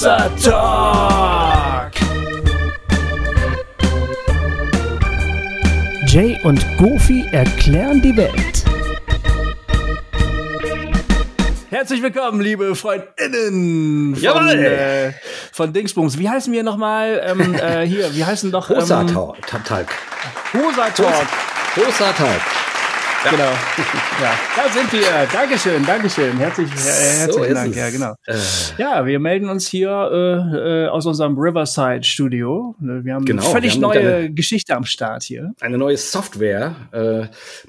Talk. Jay und Goofy erklären die Welt. Herzlich willkommen, liebe FreundInnen von, Jawohl. äh, von Dingsbums. Wie heißen wir nochmal? Ähm, äh, hier, wie heißen doch? Hosa ähm, Talk. Hosa Talk. Hosa Talk. Genau. Ja, da sind wir. Dankeschön, Dankeschön. Herzlich, äh, herzlichen ist Dank. es. Ja, genau. Äh, Ja, wir melden uns hier äh, äh, aus unserem Riverside Studio. Wir haben Genau, eine völlig wir haben neue eine- Geschichte am Start hier. eine neue Software, äh,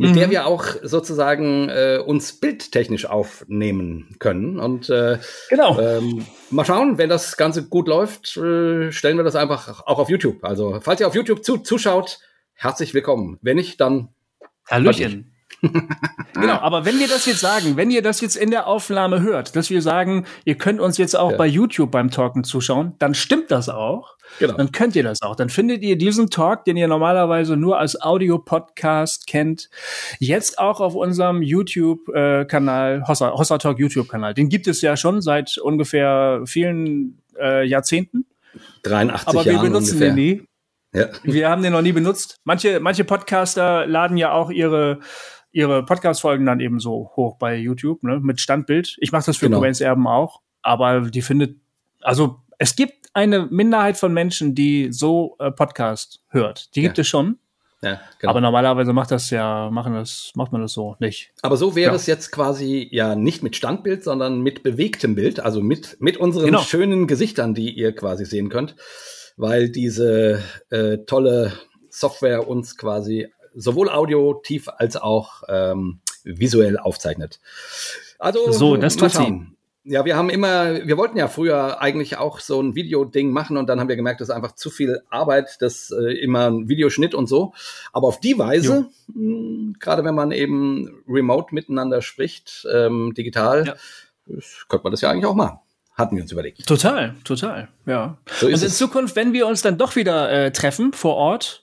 mit Mhm. der wir auch sozusagen äh, uns bildtechnisch aufnehmen können. Und äh, Genau. ähm, mal schauen, wenn das Ganze gut läuft, äh, stellen wir das einfach auch auf YouTube. Also, falls ihr auf YouTube zu, zuschaut, herzlich willkommen. Wenn nicht, dann Hallöchen. genau, aber wenn wir das jetzt sagen, wenn ihr das jetzt in der Aufnahme hört, dass wir sagen, ihr könnt uns jetzt auch Ja. bei YouTube beim Talken zuschauen, dann stimmt das auch. genau. Dann könnt ihr das auch. Dann findet ihr diesen Talk, den ihr normalerweise nur als Audio-Podcast kennt, jetzt auch auf unserem YouTube-Kanal, Hossa, Hossa Talk YouTube-Kanal. Den gibt es ja schon seit ungefähr vielen äh, Jahrzehnten, 83 aber wir Jahren benutzen ungefähr. den nie. Ja. Wir haben den noch nie benutzt. Manche, manche Podcaster laden ja auch ihre, ihre Podcast-Folgen dann eben so hoch bei YouTube, ne, mit Standbild. Ich mache das für Genau. Cobains Erben auch, aber die findet, also es gibt eine Minderheit von Menschen, die so äh, Podcast hört. Die gibt Ja. es schon, Ja, genau. aber normalerweise macht das ja, machen das, macht man das so nicht. Aber so wäre Ja. es jetzt quasi ja nicht mit Standbild, sondern mit bewegtem Bild, also mit, mit unseren Genau. schönen Gesichtern, die ihr quasi sehen könnt, weil diese äh, tolle Software uns quasi sowohl auditiv als auch ähm, visuell aufzeichnet. Also So, das tut sie. Ja, wir haben immer, wir wollten ja früher eigentlich auch so ein Videoding machen und dann haben wir gemerkt, das ist einfach zu viel Arbeit, das äh, immer ein Videoschnitt und so. Aber auf die Weise, mh, gerade wenn man eben remote miteinander spricht, ähm, digital, Ja. könnte man das ja eigentlich auch machen. Hatten wir uns überlegt. Total, total, ja. So ist Und in es. Zukunft, wenn wir uns dann doch wieder äh, treffen vor Ort,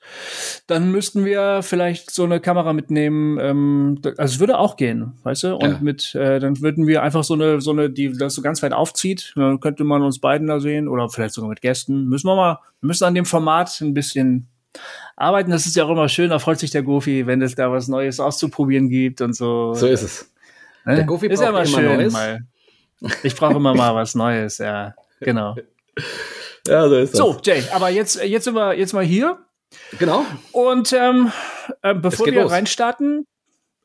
dann müssten wir vielleicht so eine Kamera mitnehmen. Ähm, also es würde auch gehen, weißt du? Und Ja. mit, äh, dann würden wir einfach so eine, so eine, die das so ganz weit aufzieht. Dann könnte man uns beiden da sehen oder vielleicht sogar mit Gästen. Müssen wir mal, wir müssen an dem Format ein bisschen arbeiten. Das ist ja auch immer schön. Da freut sich der Gofi, wenn es da was Neues auszuprobieren gibt und so. So ist es. Ne? der Gofi ist ja immer schön. Neues. Mal. Ich brauche immer mal was Neues, ja. Genau. Ja, so ist So, Jay, aber jetzt, jetzt sind wir jetzt mal hier. das. Genau, Und ähm, äh, bevor wir los. reinstarten,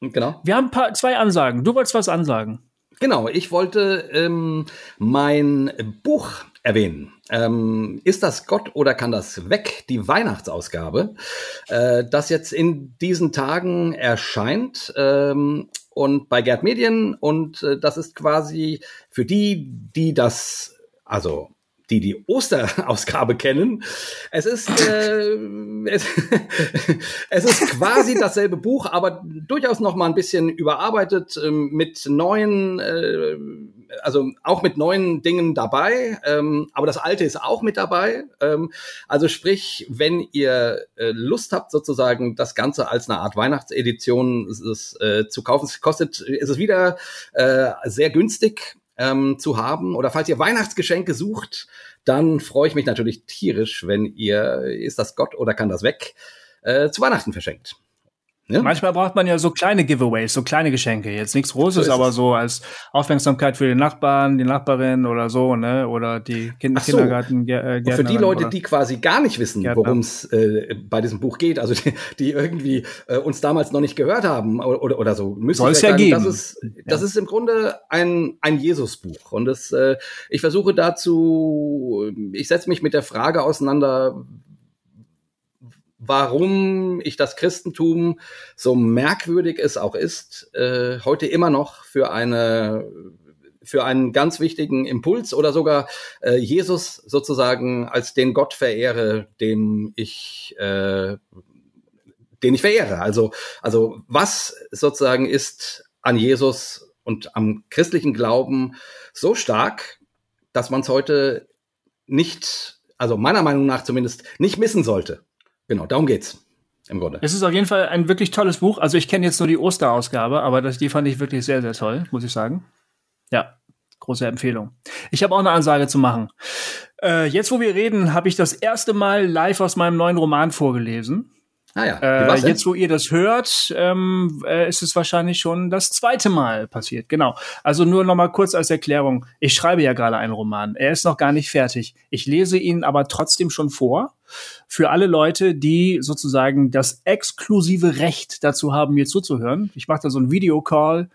genau. wir haben paar, zwei Ansagen. Du wolltest was ansagen. Genau, ich wollte ähm, mein Buch erwähnen. Ähm, ist das Gott oder kann das weg? Die Weihnachtsausgabe, äh, das jetzt in diesen Tagen erscheint ähm, und bei Gerd Medien und äh, das ist quasi für die, die das, also die die Osterausgabe kennen. Es ist, äh, es, es ist quasi dasselbe Buch, aber durchaus noch mal ein bisschen überarbeitet ähm, mit neuen, äh, also auch mit neuen Dingen dabei. Ähm, aber das Alte ist auch mit dabei. Ähm, also sprich, wenn ihr äh, Lust habt, sozusagen das Ganze als eine Art Weihnachtsedition es, äh, zu kaufen, es kostet, ist es wieder äh, sehr günstig ähm, zu haben. Oder falls ihr Weihnachtsgeschenke sucht, dann freue ich mich natürlich tierisch, wenn ihr ist das Gott oder kann das weg äh, zu Weihnachten verschenkt. Ja? Manchmal braucht man ja so kleine Giveaways, so kleine Geschenke. Jetzt nichts Großes, So aber es. so als Aufmerksamkeit für den Nachbarn, die Nachbarin oder so, ne? Oder die kind so. Kindergarten. Äh, Und für die Leute, oder- die quasi gar nicht wissen, worum es äh, bei diesem Buch geht, also die, die irgendwie äh, uns damals noch nicht gehört haben oder, oder, oder so, müssen Soll's wir ja sagen, geben. das ist, das ist im Grunde ein, ein Jesus-Buch. Und das, äh, ich versuche dazu, ich setze mich mit der Frage auseinander, warum ich das Christentum, so merkwürdig es auch ist, äh, heute immer noch für eine für einen ganz wichtigen Impuls oder sogar äh, Jesus sozusagen als den Gott verehre, dem ich äh, den ich verehre. Also also was sozusagen ist an Jesus und am christlichen Glauben so stark, dass man es heute nicht, also meiner Meinung nach zumindest, nicht missen sollte. Genau, darum geht's im Grunde. Es ist auf jeden Fall ein wirklich tolles Buch. Also ich kenne jetzt nur die Osterausgabe, aber das, die fand ich wirklich sehr, sehr toll, muss ich sagen. Ja. Große Empfehlung. Ich habe auch eine Ansage zu machen. Äh, jetzt, wo wir reden, habe ich das erste Mal live aus meinem neuen Roman vorgelesen. Ah ja. Äh, jetzt, wo ihr das hört, ähm, äh, ist es wahrscheinlich schon das zweite Mal passiert. Genau. Also nur noch mal kurz als Erklärung. Ich schreibe ja gerade einen Roman. Er ist noch gar nicht fertig. Ich lese ihn aber trotzdem schon vor. Für alle Leute, die sozusagen das exklusive Recht dazu haben, mir zuzuhören. Ich mache da so einen Videocall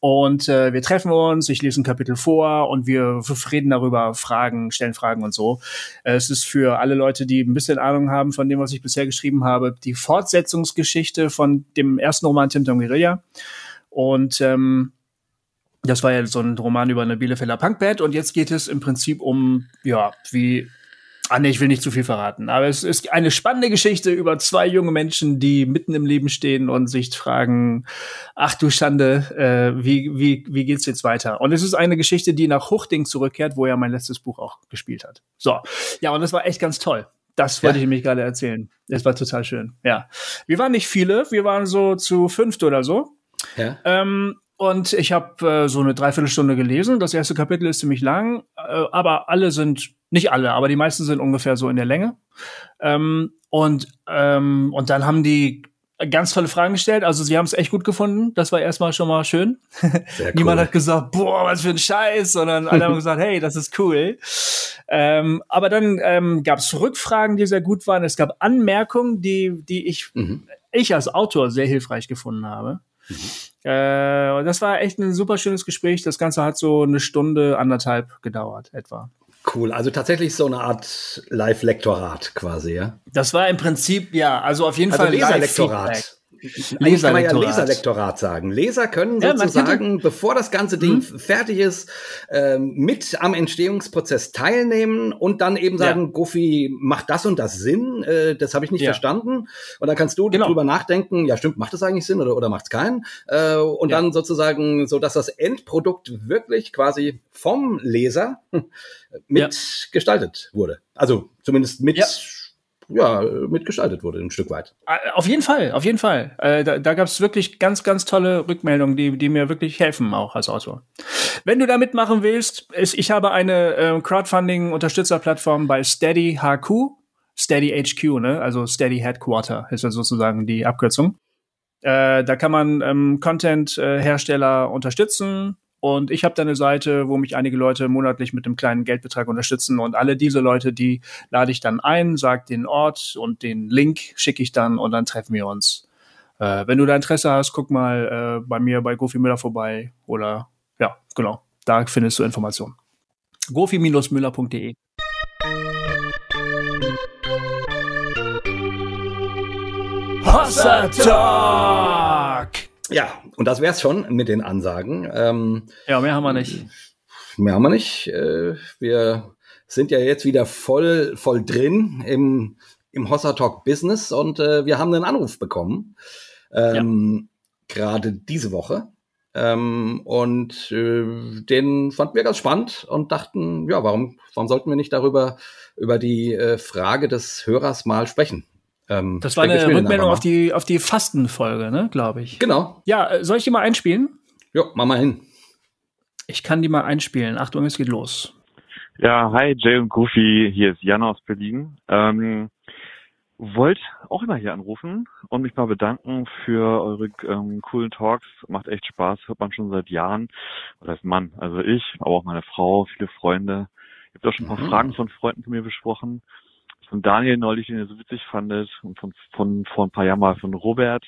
und äh, wir treffen uns, ich lese ein Kapitel vor und wir reden darüber, Fragen, stellen Fragen und so. Äh, es ist für alle Leute, die ein bisschen Ahnung haben von dem, was ich bisher geschrieben habe, die Fortsetzungsgeschichte von dem ersten Roman Tim Guerilla. Und ähm, das war ja so ein Roman über eine Bielefelder Punkband und jetzt geht es im Prinzip um, ja, wie Ah, nee, ich will nicht zu viel verraten. Aber es ist eine spannende Geschichte über zwei junge Menschen, die mitten im Leben stehen und sich fragen, ach du Schande, äh, wie, wie, wie geht's jetzt weiter? Und es ist eine Geschichte, die nach Huchting zurückkehrt, wo er mein letztes Buch auch gespielt hat. So. Ja, und das war echt ganz toll. Das wollte ja. ich nämlich gerade erzählen. Es war total schön. Ja. Wir waren nicht viele, wir waren so zu fünft oder so. Ja. Ähm, und ich habe äh, so eine Dreiviertelstunde gelesen. Das erste Kapitel ist ziemlich lang, äh, aber alle sind nicht alle, aber die meisten sind ungefähr so in der Länge. Ähm, und, ähm, und dann haben die ganz tolle Fragen gestellt. Also sie haben es echt gut gefunden. Das war erstmal schon mal schön. Cool. Niemand hat gesagt, boah, was für ein Scheiß, sondern alle haben gesagt, hey, das ist cool. Ähm, aber dann ähm, gab es Rückfragen, die sehr gut waren. Es gab Anmerkungen, die, die ich, mhm. ich als Autor sehr hilfreich gefunden habe. Mhm. Äh, das war echt ein super schönes Gespräch. Das Ganze hat so eine Stunde, anderthalb gedauert, etwa. Cool, also tatsächlich so eine Art Live-Lektorat quasi, ja? Das war im Prinzip, ja, also auf jeden also Fall Leserlektorat. Leserlektorat. kann man ja Leserlektorat sagen. Leser können ja, sozusagen, bevor das ganze Ding mhm. fertig ist, ähm, mit am Entstehungsprozess teilnehmen und dann eben sagen, ja. Goofy, macht das und das Sinn? Äh, das habe ich nicht ja. verstanden. Und dann kannst du genau. drüber nachdenken, ja stimmt, macht das eigentlich Sinn oder, oder macht es keinen? Äh, und dann sozusagen, so dass das Endprodukt wirklich quasi vom Leser mitgestaltet wurde. Also zumindest mit ja, mitgestaltet wurde, ein Stück weit. Äh, auf jeden Fall, auf jeden Fall. Äh, da da gab es wirklich ganz, ganz tolle Rückmeldungen, die, die mir wirklich helfen, auch als Autor. Wenn du da mitmachen willst, ist, ich habe eine äh, Crowdfunding-Unterstützerplattform bei Steady HQ, Steady HQ, ne? also Steady Headquarter ist ja sozusagen die Abkürzung. Äh, da kann man ähm, Content-Hersteller unterstützen, und ich habe da eine Seite, wo mich einige Leute monatlich mit einem kleinen Geldbetrag unterstützen. Und alle diese Leute, die lade ich dann ein, sag den Ort und den Link schicke ich dann und dann treffen wir uns. Äh, wenn du da Interesse hast, guck mal äh, bei mir bei Gofi Müller vorbei oder ja, genau, da findest du Informationen. gofi-müller.de Hossa Talk! Ja, und das wär's schon mit den Ansagen. Ähm, ja, mehr haben wir nicht. Mehr haben wir nicht. Äh, wir sind ja jetzt wieder voll, voll drin im, im Hossa Talk Business und äh, wir haben einen Anruf bekommen. Ähm, ja. Gerade diese Woche. Ähm, und äh, den fanden wir ganz spannend und dachten, ja, warum, warum sollten wir nicht darüber, über die äh, Frage des Hörers mal sprechen? Ähm, das war eine Rückmeldung auf die, auf die Fastenfolge, ne, glaube ich. Genau. Ja, äh, soll ich die mal einspielen? Jo, mach mal hin. Ich kann die mal einspielen. Achtung, es geht los. Ja, hi, Jay und Goofy. Hier ist Jan aus Berlin. Ähm, wollt auch immer hier anrufen und mich mal bedanken für eure ähm, coolen Talks. Macht echt Spaß, hört man schon seit Jahren. Was heißt Mann? Also ich, aber auch meine Frau, viele Freunde. Ich habe auch schon ein paar mhm. Fragen von Freunden von mir besprochen von Daniel neulich, den ihr so witzig fandet, und von, von vor ein paar Jahren mal von Robert,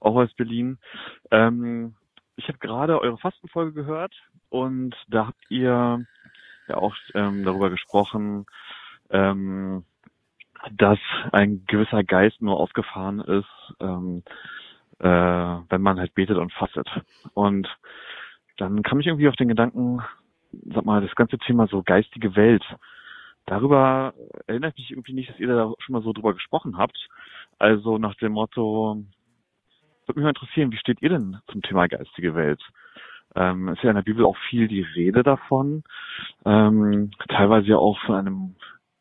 auch aus Berlin. Ähm, ich habe gerade eure Fastenfolge gehört und da habt ihr ja auch ähm, darüber gesprochen, ähm, dass ein gewisser Geist nur aufgefahren ist, ähm, äh, wenn man halt betet und fastet. Und dann kam ich irgendwie auf den Gedanken, sag mal, das ganze Thema so geistige Welt, Darüber erinnere ich mich irgendwie nicht, dass ihr da schon mal so drüber gesprochen habt. Also nach dem Motto, würde mich mal interessieren, wie steht ihr denn zum Thema geistige Welt? Ähm, ist ja in der Bibel auch viel die Rede davon, ähm, teilweise ja auch von einem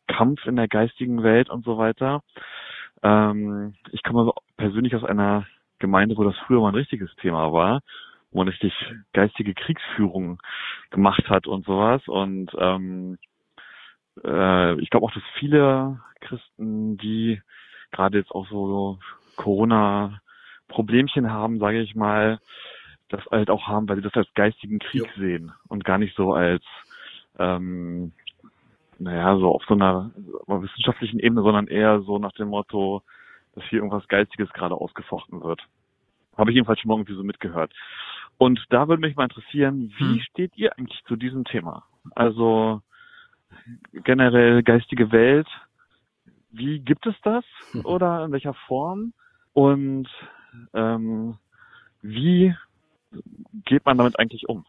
Kampf in der geistigen Welt und so weiter. Ähm, ich komme persönlich aus einer Gemeinde, wo das früher mal ein richtiges Thema war, wo man richtig geistige Kriegsführung gemacht hat und sowas. Und ähm, äh, ich glaube auch, dass viele Christen, die gerade jetzt auch so Corona-Problemchen haben, sage ich mal, das halt auch haben, weil sie das als geistigen Krieg jo. sehen und gar nicht so als ähm, naja, so auf so einer wissenschaftlichen Ebene, sondern eher so nach dem Motto, dass hier irgendwas Geistiges gerade ausgefochten wird. Habe ich jedenfalls schon mal irgendwie so mitgehört. Und da würde mich mal interessieren, wie hm. steht ihr eigentlich zu diesem Thema? Also generell geistige Welt, wie gibt es das hm. oder in welcher Form? Und ähm, wie geht man damit eigentlich um?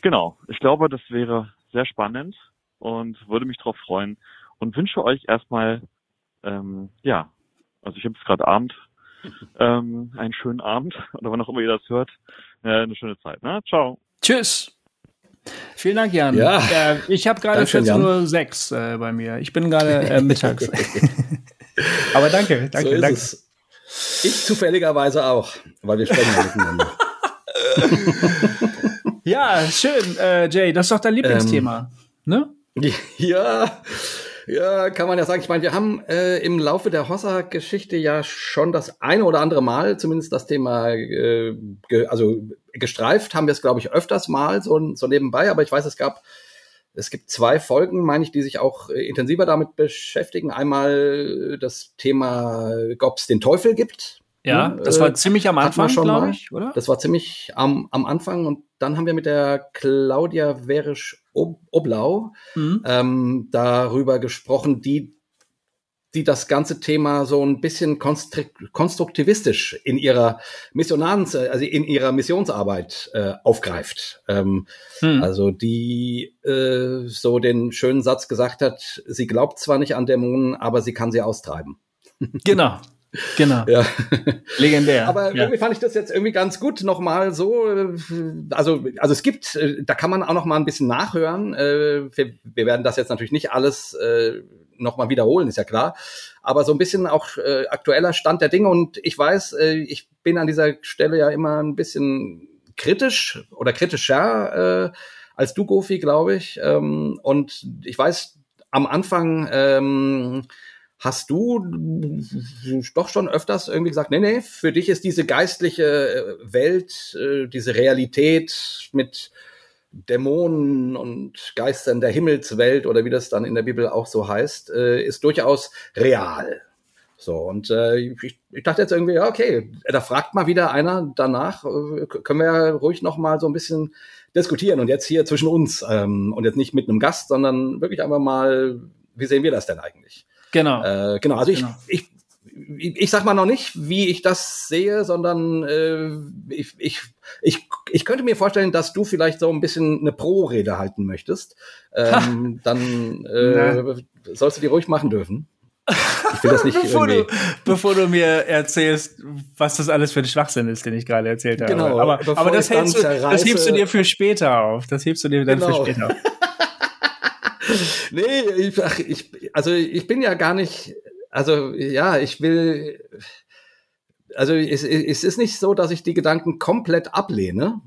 Genau, ich glaube, das wäre sehr spannend und würde mich darauf freuen und wünsche euch erstmal, ähm, ja, also ich habe jetzt gerade Abend, ähm, einen schönen Abend oder wann auch immer ihr das hört, äh, eine schöne Zeit. Ne? Ciao. Tschüss. Vielen Dank, Jan. Ja. Äh, ich habe gerade 14.06 Uhr äh, bei mir. Ich bin gerade äh, mittags. Aber danke, danke, so danke. Es. Ich zufälligerweise auch, weil wir sprechen ja miteinander. ja, schön, äh, Jay. Das ist doch dein Lieblingsthema, ähm, ne? Ja, ja, kann man ja sagen. Ich meine, wir haben äh, im Laufe der Hossa-Geschichte ja schon das eine oder andere Mal zumindest das Thema, äh, ge also gestreift haben wir es, glaube ich, öfters mal so, so nebenbei. Aber ich weiß, es gab, es gibt zwei Folgen, meine ich, die sich auch äh, intensiver damit beschäftigen. Einmal das Thema, ob es den Teufel gibt. Ja, hm, das war äh, ziemlich am Anfang, glaube ich, oder? Das war ziemlich am, am Anfang und dann haben wir mit der Claudia Werisch Oblau mhm. ähm, darüber gesprochen, die die das ganze Thema so ein bisschen konstruktivistisch in ihrer Missionarens, also in ihrer Missionsarbeit äh, aufgreift. Ähm, hm. Also die äh, so den schönen Satz gesagt hat, sie glaubt zwar nicht an Dämonen, aber sie kann sie austreiben. Genau, Genau. Ja. Legendär. Aber ja. irgendwie fand ich das jetzt irgendwie ganz gut nochmal so. Äh, also, also es gibt, äh, da kann man auch noch mal ein bisschen nachhören. Äh, wir, wir werden das jetzt natürlich nicht alles noch mal wiederholen, ist ja klar. Aber so ein bisschen auch aktueller Stand der Dinge. Und ich weiß, ich bin an dieser Stelle ja immer ein bisschen kritisch oder kritischer als du, Gofi, glaube ich. Ähm, und ich weiß, am Anfang ähm, Hast du doch schon öfters irgendwie gesagt, nee, nee, für dich ist diese geistliche äh, Welt, äh, diese Realität mit Dämonen und Geistern der Himmelswelt oder wie das dann in der Bibel auch so heißt, äh, ist durchaus real. So, und äh, ich, dachte jetzt irgendwie, ja, okay, da fragt mal wieder einer danach, können wir ja ruhig noch mal so ein bisschen diskutieren und jetzt hier zwischen uns ähm, und jetzt nicht mit einem Gast, sondern wirklich einfach mal, wie sehen wir das denn eigentlich? Genau. Äh, genau, also ich, genau. ich, ich, ich sag mal noch nicht, wie ich das sehe, sondern äh, ich, ich, ich, ich könnte mir vorstellen, dass du vielleicht so ein bisschen eine Pro-Rede halten möchtest. Ähm, dann äh, sollst du die ruhig machen dürfen. Ich will das nicht bevor, du, bevor du mir erzählst, was das alles für ein Schwachsinn ist, den ich gerade erzählt habe. Genau, aber, aber das, hältst du, das hebst du dir für später auf. Das hebst du dir dann genau. für später auf. nee, ich, ach, ich, also ich bin ja gar nicht, also ja, ich will, also es, es ist nicht so, dass ich die Gedanken komplett ablehne.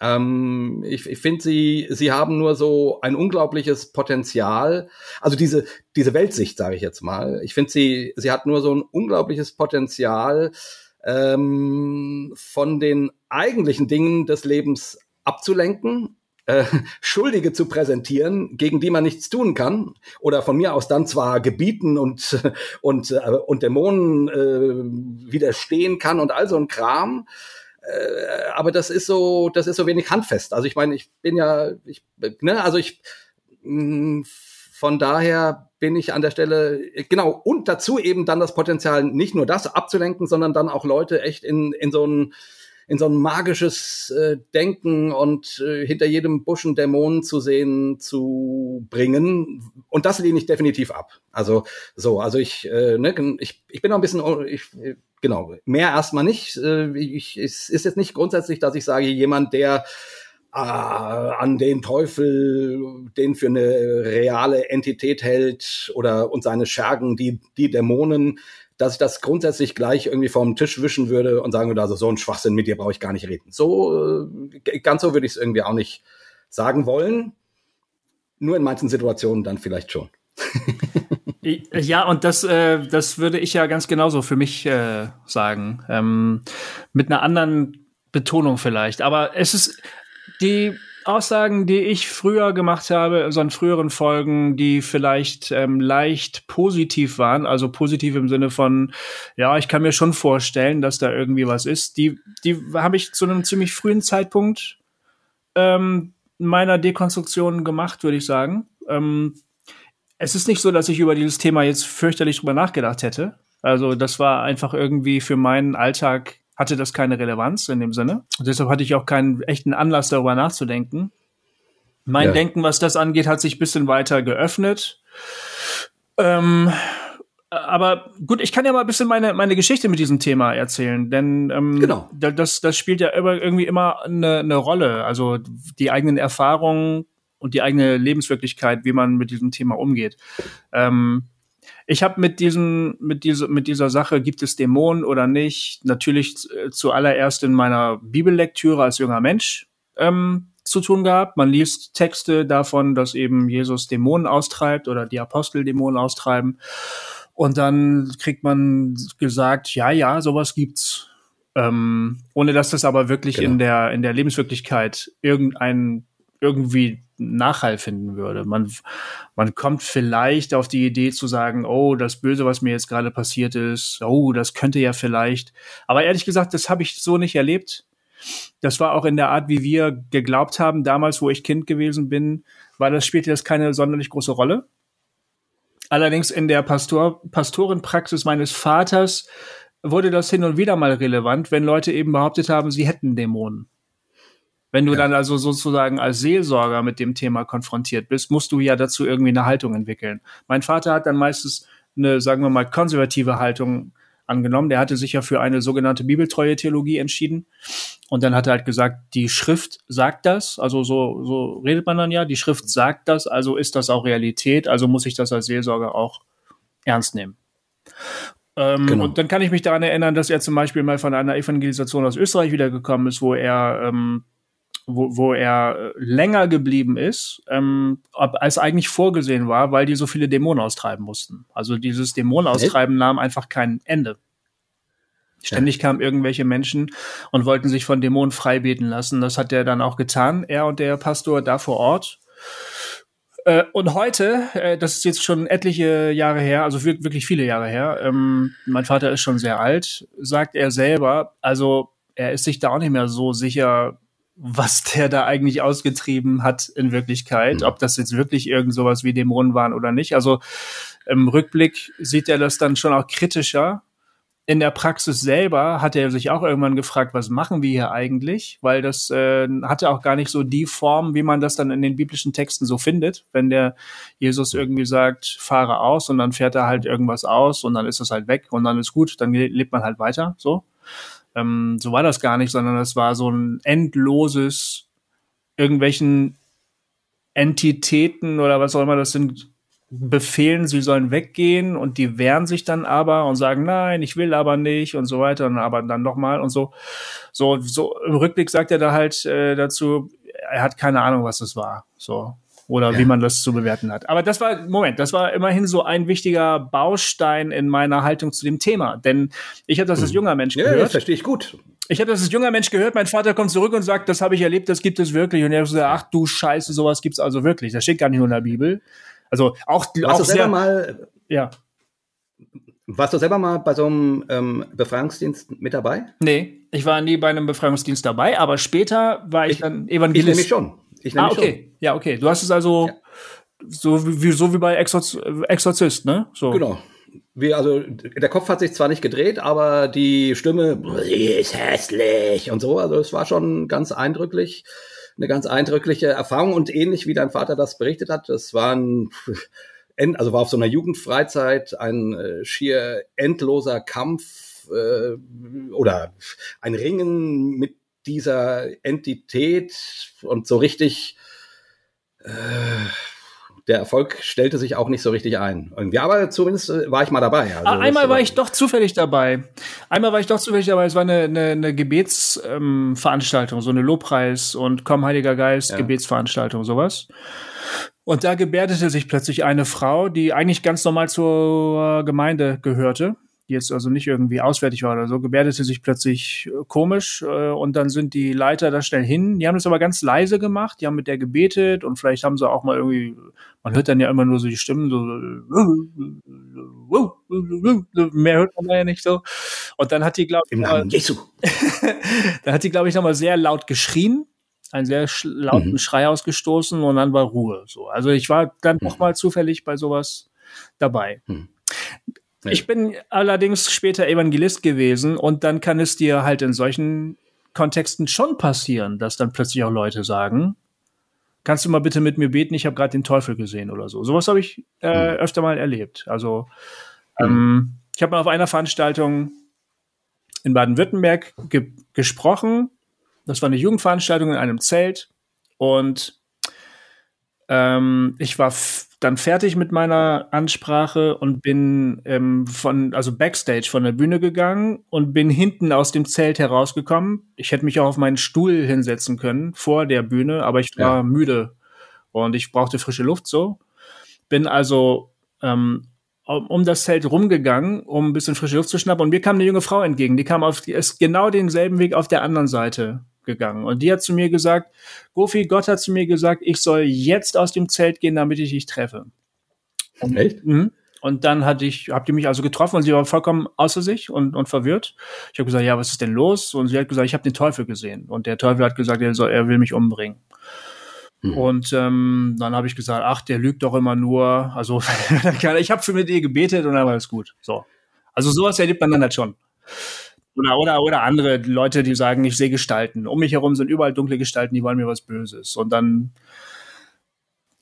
Ähm, ich ich finde, sie, sie haben nur so ein unglaubliches Potenzial. Also diese, diese Weltsicht, sage ich jetzt mal. Ich finde, sie, sie hat nur so ein unglaubliches Potenzial, ähm, von den eigentlichen Dingen des Lebens abzulenken äh, Schuldige zu präsentieren, gegen die man nichts tun kann, oder von mir aus dann zwar gebieten und und äh, und Dämonen äh, widerstehen kann und all so ein Kram, äh, aber das ist so, das ist so wenig handfest. Also ich meine, ich bin ja, ich, ne, also ich mh, mm, von daher bin ich an der Stelle, genau, und dazu eben dann das Potenzial, nicht nur das abzulenken, sondern dann auch Leute echt in, in so ein in so ein magisches äh, Denken und äh, hinter jedem Buschen Dämonen zu sehen zu bringen. Und das lehne ich definitiv ab. Also so, also ich, äh, ne, ich, ich bin noch ein bisschen, ich, genau, mehr erstmal nicht. Äh, ich, es ist jetzt nicht grundsätzlich, dass ich sage, jemand, der äh, an den Teufel, den für eine reale Entität hält oder und seine Schergen, die, die Dämonen, dass ich das grundsätzlich gleich irgendwie vom Tisch wischen würde und sagen würde, also so ein Schwachsinn mit dir brauche ich gar nicht reden. So, äh, ganz so würde ich es irgendwie auch nicht sagen wollen. Nur in manchen Situationen dann vielleicht schon. ja, und das, äh, das würde ich ja ganz genauso für mich äh, sagen. Ähm, mit einer anderen Betonung vielleicht. Aber es ist die Aussagen, die ich früher gemacht habe, so in früheren Folgen, die vielleicht ähm, leicht positiv waren, also positiv im Sinne von, ja, ich kann mir schon vorstellen, dass da irgendwie was ist, die, die habe ich zu einem ziemlich frühen Zeitpunkt ähm, meiner Dekonstruktion gemacht, würde ich sagen. Ähm, es ist nicht so, dass ich über dieses Thema jetzt fürchterlich drüber nachgedacht hätte. Also das war einfach irgendwie für meinen Alltag hatte das keine Relevanz in dem Sinne. Und deshalb hatte ich auch keinen echten Anlass darüber nachzudenken. Mein ja. Denken, was das angeht, hat sich bisschen weiter geöffnet. Ähm, aber gut, ich kann ja mal ein bisschen meine, meine Geschichte mit diesem Thema erzählen, denn ähm, genau. das, das spielt ja irgendwie immer eine, eine Rolle. Also die eigenen Erfahrungen und die eigene Lebenswirklichkeit, wie man mit diesem Thema umgeht. Ähm, ich habe mit diesem, mit dieser, mit dieser Sache, gibt es Dämonen oder nicht, natürlich äh, zuallererst in meiner Bibellektüre als junger Mensch ähm, zu tun gehabt. Man liest Texte davon, dass eben Jesus Dämonen austreibt oder die Apostel Dämonen austreiben. Und dann kriegt man gesagt, ja, ja, sowas gibt's. Ähm, ohne dass das aber wirklich genau. in der in der Lebenswirklichkeit irgendein irgendwie Nachhall finden würde. Man, man kommt vielleicht auf die Idee zu sagen, oh, das Böse, was mir jetzt gerade passiert ist, oh, das könnte ja vielleicht. Aber ehrlich gesagt, das habe ich so nicht erlebt. Das war auch in der Art, wie wir geglaubt haben, damals, wo ich Kind gewesen bin, war das spielte das keine sonderlich große Rolle. Allerdings in der Pastor, Pastorenpraxis meines Vaters wurde das hin und wieder mal relevant, wenn Leute eben behauptet haben, sie hätten Dämonen. Wenn du ja. dann also sozusagen als Seelsorger mit dem Thema konfrontiert bist, musst du ja dazu irgendwie eine Haltung entwickeln. Mein Vater hat dann meistens eine, sagen wir mal, konservative Haltung angenommen. Der hatte sich ja für eine sogenannte bibeltreue Theologie entschieden. Und dann hat er halt gesagt, die Schrift sagt das, also so, so redet man dann ja, die Schrift sagt das, also ist das auch Realität, also muss ich das als Seelsorger auch ernst nehmen. Ähm, genau. Und dann kann ich mich daran erinnern, dass er zum Beispiel mal von einer Evangelisation aus Österreich wiedergekommen ist, wo er ähm, wo, wo er äh, länger geblieben ist, ähm, als eigentlich vorgesehen war, weil die so viele Dämonen austreiben mussten. Also dieses Dämonenaustreiben nahm einfach kein Ende. Ständig kamen irgendwelche Menschen und wollten sich von Dämonen freibeten lassen. Das hat er dann auch getan, er und der Pastor da vor Ort. Äh, und heute, äh, das ist jetzt schon etliche Jahre her, also wirklich viele Jahre her, ähm, mein Vater ist schon sehr alt, sagt er selber, also er ist sich da auch nicht mehr so sicher, was der da eigentlich ausgetrieben hat in Wirklichkeit, mhm. ob das jetzt wirklich irgend sowas wie Dämonen waren oder nicht. Also im Rückblick sieht er das dann schon auch kritischer. In der Praxis selber hat er sich auch irgendwann gefragt, was machen wir hier eigentlich? Weil das äh, hatte auch gar nicht so die Form, wie man das dann in den biblischen Texten so findet. Wenn der Jesus irgendwie sagt, fahre aus und dann fährt er halt irgendwas aus und dann ist es halt weg und dann ist gut, dann lebt man halt weiter, so. Ähm, so war das gar nicht, sondern es war so ein endloses irgendwelchen Entitäten oder was auch immer das sind, befehlen, sie sollen weggehen und die wehren sich dann aber und sagen, nein, ich will aber nicht und so weiter und aber dann nochmal und so. So, so im Rückblick sagt er da halt äh, dazu, er hat keine Ahnung, was es war. So oder ja. wie man das zu bewerten hat. Aber das war, Moment, das war immerhin so ein wichtiger Baustein in meiner Haltung zu dem Thema. Denn ich habe das als hm. junger Mensch gehört. Ja, das verstehe ich gut. Ich habe das als junger Mensch gehört, mein Vater kommt zurück und sagt, das habe ich erlebt, das gibt es wirklich. Und er sagt, ach du Scheiße, sowas gibt's also wirklich. Das steht gar nicht nur in der Bibel. Also auch, Warst auch du selber mal, ja. Warst du selber mal bei so einem ähm, Befreiungsdienst mit dabei? Nee, ich war nie bei einem Befreiungsdienst dabei, aber später war ich, ich dann Evangelist. Ich nämlich schon. Ich ah, okay. Schon. Ja, okay. Du hast es also ja. so, wie, so wie bei Exorz Exorzist, ne? So. Genau. Wie, also, der Kopf hat sich zwar nicht gedreht, aber die Stimme, sie ist hässlich und so. Also, es war schon ganz eindrücklich, eine ganz eindrückliche Erfahrung und ähnlich wie dein Vater das berichtet hat. Das war ein, also war auf so einer Jugendfreizeit ein äh, schier endloser Kampf äh, oder ein Ringen mit dieser Entität und so richtig, äh, der Erfolg stellte sich auch nicht so richtig ein. Irgendwie. Aber zumindest äh, war ich mal dabei. Also ah, einmal war ich doch zufällig dabei. Einmal war ich doch zufällig dabei. Es war eine, eine, eine Gebetsveranstaltung, ähm, so eine Lobpreis- und Komm Heiliger Geist ja. Gebetsveranstaltung, sowas. Und da gebärdete sich plötzlich eine Frau, die eigentlich ganz normal zur Gemeinde gehörte die jetzt also nicht irgendwie auswärtig war oder so, gebärdete sich plötzlich äh, komisch äh, und dann sind die Leiter da schnell hin. Die haben das aber ganz leise gemacht, die haben mit der gebetet und vielleicht haben sie auch mal irgendwie, man hört dann ja immer nur so die Stimmen, so mehr hört man da ja nicht so. Und dann hat die, glaube ich, dann hat die, glaube ich, nochmal sehr laut geschrien einen sehr lauten mhm. Schrei ausgestoßen und dann war Ruhe. So, also ich war dann mhm. noch mal zufällig bei sowas dabei. Mhm. Ich bin allerdings später Evangelist gewesen und dann kann es dir halt in solchen Kontexten schon passieren, dass dann plötzlich auch Leute sagen, kannst du mal bitte mit mir beten, ich habe gerade den Teufel gesehen oder so. Sowas habe ich äh, mhm. öfter mal erlebt. Also mhm. ähm, ich habe mal auf einer Veranstaltung in Baden-Württemberg ge gesprochen. Das war eine Jugendveranstaltung in einem Zelt und ähm, ich war dann fertig mit meiner Ansprache und bin ähm, von, also Backstage von der Bühne gegangen und bin hinten aus dem Zelt herausgekommen. Ich hätte mich auch auf meinen Stuhl hinsetzen können vor der Bühne, aber ich war ja. müde und ich brauchte frische Luft so. Bin also ähm, um das Zelt rumgegangen, um ein bisschen frische Luft zu schnappen. Und mir kam eine junge Frau entgegen. Die kam auf die, ist genau denselben Weg auf der anderen Seite gegangen. Und die hat zu mir gesagt, Gofi, Gott hat zu mir gesagt, ich soll jetzt aus dem Zelt gehen, damit ich dich treffe. Und, Echt? Mh. Und dann hatte ich, habt ihr mich also getroffen und sie war vollkommen außer sich und, und verwirrt. Ich habe gesagt, ja, was ist denn los? Und sie hat gesagt, ich habe den Teufel gesehen. Und der Teufel hat gesagt, er, soll, er will mich umbringen. Hm. Und ähm, dann habe ich gesagt, ach, der lügt doch immer nur. Also ich habe für mit ihr gebetet und dann war alles gut. So. Also sowas erlebt man dann halt schon. Oder, oder, oder andere Leute, die sagen, ich sehe Gestalten. Um mich herum sind überall dunkle Gestalten, die wollen mir was Böses. Und dann,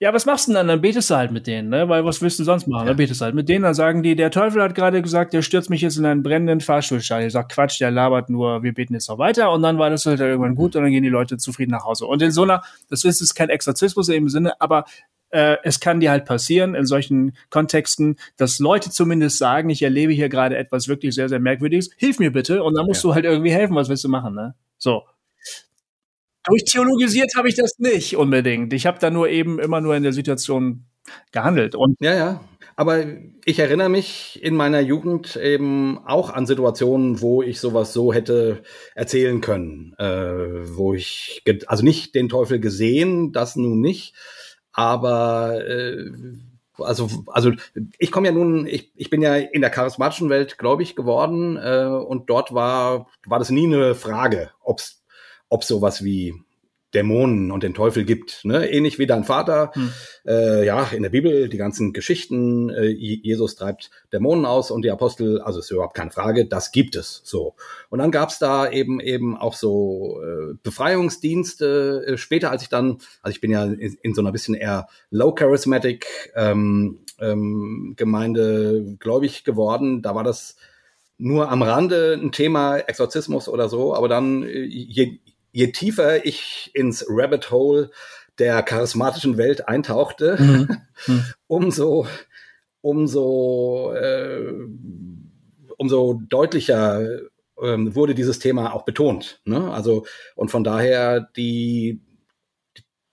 ja, was machst du denn dann? Dann betest du halt mit denen, ne? Weil was willst du sonst machen? Ja. Dann betest du halt mit denen, dann sagen die, der Teufel hat gerade gesagt, der stürzt mich jetzt in einen brennenden Fahrstuhlstall. Ich sag, Quatsch, der labert nur, wir beten jetzt noch weiter. Und dann war das halt irgendwann gut und dann gehen die Leute zufrieden nach Hause. Und in so einer, das ist, ist kein Exorzismus im Sinne, aber äh, es kann dir halt passieren in solchen Kontexten, dass Leute zumindest sagen, ich erlebe hier gerade etwas wirklich sehr, sehr Merkwürdiges, hilf mir bitte und dann musst ja. du halt irgendwie helfen, was willst du machen, ne? So. Durchtheologisiert habe ich das nicht unbedingt. Ich habe da nur eben immer nur in der Situation gehandelt. Und ja, ja. Aber ich erinnere mich in meiner Jugend eben auch an Situationen, wo ich sowas so hätte erzählen können, äh, wo ich also nicht den Teufel gesehen, das nun nicht, aber äh, also, also ich komme ja nun, ich, ich bin ja in der charismatischen Welt gläubig geworden äh, und dort war, war das nie eine Frage, ob's, ob sowas wie Dämonen und den Teufel gibt. Ne? Ähnlich wie dein Vater, hm. äh, ja, in der Bibel, die ganzen Geschichten, äh, Jesus treibt Dämonen aus und die Apostel, also ist überhaupt keine Frage, das gibt es so. Und dann gab's da eben eben auch so äh, Befreiungsdienste. Äh, später, als ich dann, also ich bin ja in, in so einer bisschen eher low charismatic ähm, ähm, Gemeinde gläubig geworden, da war das nur am Rande ein Thema Exorzismus oder so, aber dann äh, je, je tiefer ich ins Rabbit Hole der charismatischen Welt eintauchte, mhm. Mhm. umso, umso, äh, umso deutlicher ähm, wurde dieses Thema auch betont. Ne? Also, und von daher die,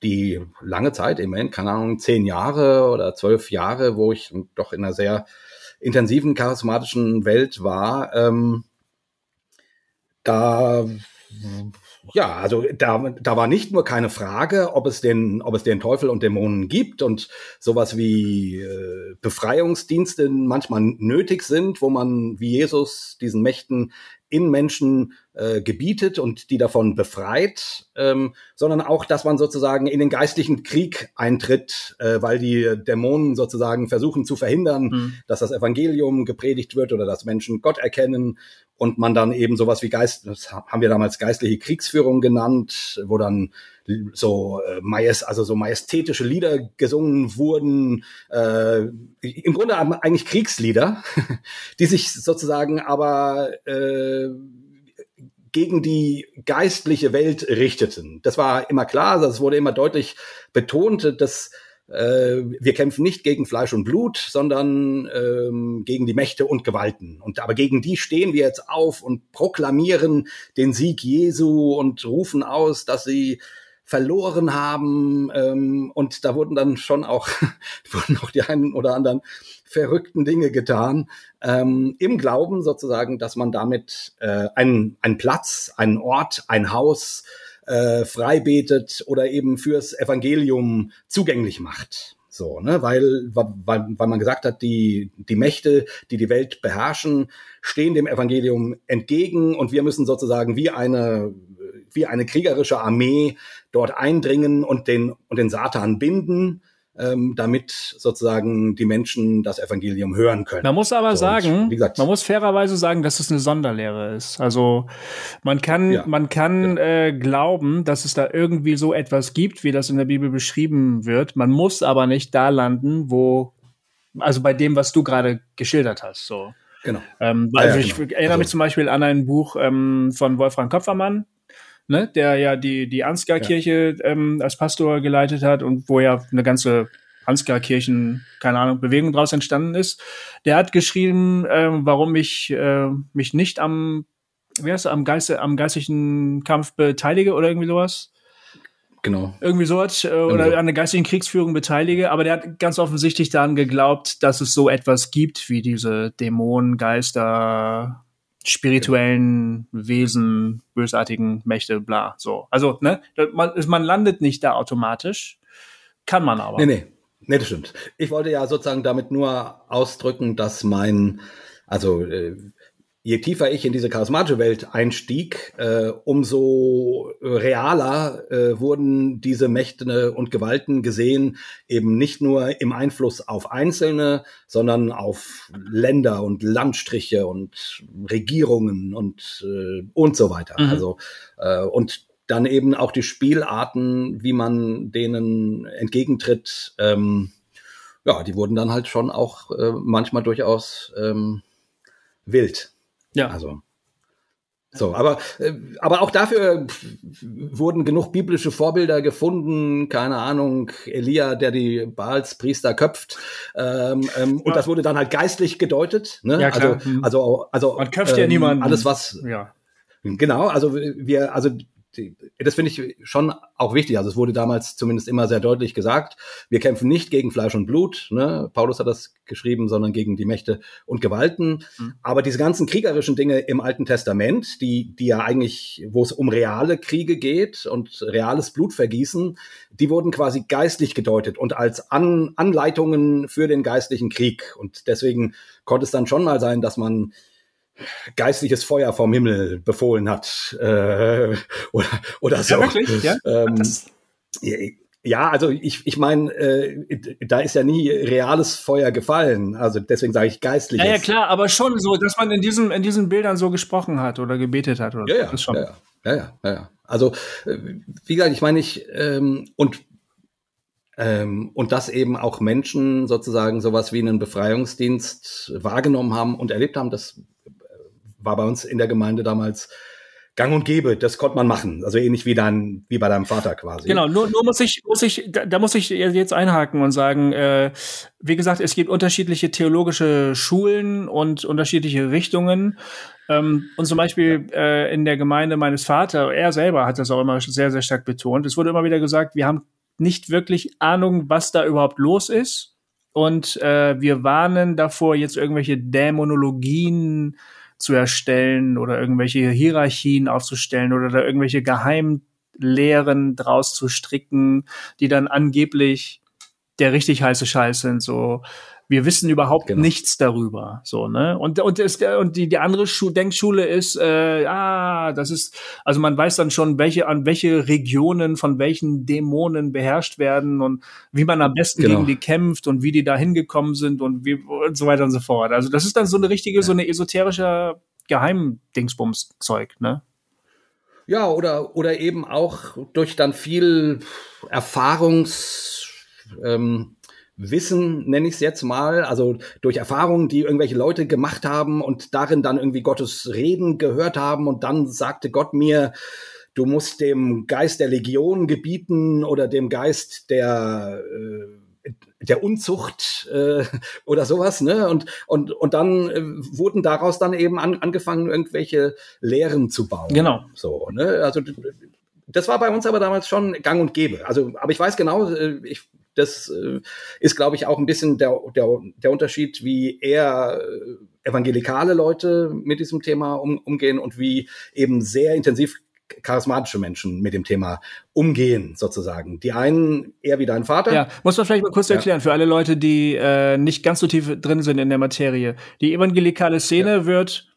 die lange Zeit, immerhin, keine Ahnung, zehn Jahre oder zwölf Jahre, wo ich doch in einer sehr intensiven charismatischen Welt war, ähm, da ja, also da, da war nicht nur keine Frage, ob es den, ob es den Teufel und Dämonen gibt und sowas wie äh, Befreiungsdienste manchmal nötig sind, wo man wie Jesus diesen Mächten in Menschen äh, gebietet und die davon befreit, ähm, sondern auch, dass man sozusagen in den geistlichen Krieg eintritt, äh, weil die Dämonen sozusagen versuchen zu verhindern, mhm. dass das Evangelium gepredigt wird oder dass Menschen Gott erkennen und man dann eben sowas wie Geist, das haben wir damals geistliche Kriegsführung genannt, wo dann so äh, majest, also so majestätische Lieder gesungen wurden, äh, im Grunde eigentlich Kriegslieder, die sich sozusagen aber äh, gegen die geistliche Welt richteten. Das war immer klar, das wurde immer deutlich betont, dass äh, wir kämpfen nicht gegen Fleisch und Blut, sondern ähm, gegen die Mächte und Gewalten. Und aber gegen die stehen wir jetzt auf und proklamieren den Sieg Jesu und rufen aus, dass sie verloren haben. Ähm, und da wurden dann schon auch, wurden auch die einen oder anderen verrückten Dinge getan, ähm, im Glauben sozusagen, dass man damit äh, einen, einen Platz, einen Ort, ein Haus äh, frei betet oder eben fürs Evangelium zugänglich macht. So, ne, weil, weil, weil man gesagt hat, die, die Mächte, die die Welt beherrschen, stehen dem Evangelium entgegen und wir müssen sozusagen wie eine, wie eine kriegerische Armee dort eindringen und den, und den Satan binden ähm, damit sozusagen die Menschen das Evangelium hören können. Man muss aber so, sagen, gesagt, man muss fairerweise sagen, dass es eine Sonderlehre ist. Also man kann, ja, man kann ja. äh, glauben, dass es da irgendwie so etwas gibt, wie das in der Bibel beschrieben wird. Man muss aber nicht da landen, wo, also bei dem, was du gerade geschildert hast. So. Genau. Ähm, also ja, ich genau. erinnere also, mich zum Beispiel an ein Buch ähm, von Wolfram Kopfermann, ne, der ja die, die Ansgar-Kirche ja. ähm, als Pastor geleitet hat und wo ja eine ganze Ansgar-Kirchen, keine Ahnung, Bewegung daraus entstanden ist. Der hat geschrieben, ähm, warum ich äh, mich nicht am, wie heißt am, Geiste, am geistlichen Kampf beteilige oder irgendwie sowas. Genau. Irgendwie sowas äh, oder an der geistigen Kriegsführung beteilige, aber der hat ganz offensichtlich daran geglaubt, dass es so etwas gibt wie diese Dämonen, Geister, spirituellen Wesen, bösartigen Mächte, bla, so. Also, ne, man, man landet nicht da automatisch, kann man aber. Nee, nee. Nee, das stimmt. Ich wollte ja sozusagen damit nur ausdrücken, dass mein, also äh, je tiefer ich in diese charismatische Welt einstieg, äh, umso realer äh, wurden diese Mächte und Gewalten gesehen, eben nicht nur im Einfluss auf Einzelne, sondern auf Länder und Landstriche und Regierungen und, äh, und so weiter. Mhm. Also, äh, und dann eben auch die Spielarten, wie man denen entgegentritt, ähm, ja, die wurden dann halt schon auch äh, manchmal durchaus ähm, wild. Ja. Also. So, aber, äh, aber auch dafür wurden genug biblische Vorbilder gefunden, keine Ahnung, Elia, der die Baalspriester köpft, ähm, ähm, ja. und das wurde dann halt geistlich gedeutet. Ne? Ja, klar. Also, also, also man köpft ähm, ja niemanden. Alles was, ja. Genau, also wir, also das finde ich schon auch wichtig. Also es wurde damals zumindest immer sehr deutlich gesagt, wir kämpfen nicht gegen Fleisch und Blut, ne? Paulus hat das geschrieben, sondern gegen die Mächte und Gewalten. Mhm. Aber diese ganzen kriegerischen Dinge im Alten Testament, die, die ja eigentlich, wo es um reale Kriege geht und reales Blutvergießen, die wurden quasi geistlich gedeutet und als An Anleitungen für den geistlichen Krieg. Und deswegen konnte es dann schon mal sein, dass man geistliches Feuer vom Himmel befohlen hat äh, oder, oder so. Ja, wirklich? Ja? Ähm, ja, also ich, ich meine, äh, da ist ja nie reales Feuer gefallen. Also deswegen sage ich geistliches. Ja, ja, klar, aber schon so, dass man in diesen, in diesen Bildern so gesprochen hat oder gebetet hat. Oder ja, ja, das schon. ja, ja, ja, ja. Also, äh, wie gesagt, ich meine, ich, ähm, und ähm, und dass eben auch Menschen sozusagen sowas wie einen Befreiungsdienst wahrgenommen haben und erlebt haben, das war bei uns in der Gemeinde damals gang und gäbe, das konnte man machen. Also ähnlich wie dann, wie bei deinem Vater quasi. Genau, nur, nur muss ich, muss ich, da, da muss ich jetzt einhaken und sagen, äh, wie gesagt, es gibt unterschiedliche theologische Schulen und unterschiedliche Richtungen. Ähm, und zum Beispiel äh, in der Gemeinde meines Vaters, er selber hat das auch immer sehr, sehr stark betont. Es wurde immer wieder gesagt, wir haben nicht wirklich Ahnung, was da überhaupt los ist. Und äh, wir warnen davor, jetzt irgendwelche Dämonologien zu erstellen oder irgendwelche Hierarchien aufzustellen oder da irgendwelche Geheimlehren draus zu stricken, die dann angeblich der richtig heiße Scheiß sind, so wir wissen überhaupt genau. nichts darüber, so ne und und ist und die die andere Schu Denkschule ist äh, ah das ist also man weiß dann schon welche an welche Regionen von welchen Dämonen beherrscht werden und wie man am besten genau. gegen die kämpft und wie die da hingekommen sind und wie und so weiter und so fort. Also das ist dann so eine richtige ja. so eine esoterische Geheimdingsbums Zeug, ne? Ja, oder oder eben auch durch dann viel Erfahrungs ähm, Wissen, nenne ich es jetzt mal, also durch Erfahrungen, die irgendwelche Leute gemacht haben und darin dann irgendwie Gottes Reden gehört haben und dann sagte Gott mir, du musst dem Geist der Legion gebieten oder dem Geist der äh, der Unzucht äh, oder sowas, ne? Und und und dann äh, wurden daraus dann eben an, angefangen irgendwelche Lehren zu bauen. Genau. So, ne? Also das war bei uns aber damals schon Gang und Gäbe. Also, aber ich weiß genau, äh, ich, das äh, ist, glaube ich, auch ein bisschen der, der, der Unterschied, wie eher äh, evangelikale Leute mit diesem Thema um, umgehen und wie eben sehr intensiv charismatische Menschen mit dem Thema umgehen, sozusagen. Die einen eher wie dein Vater. Ja, muss man vielleicht mal kurz erklären, ja. für alle Leute, die äh, nicht ganz so tief drin sind in der Materie. Die evangelikale Szene ja. wird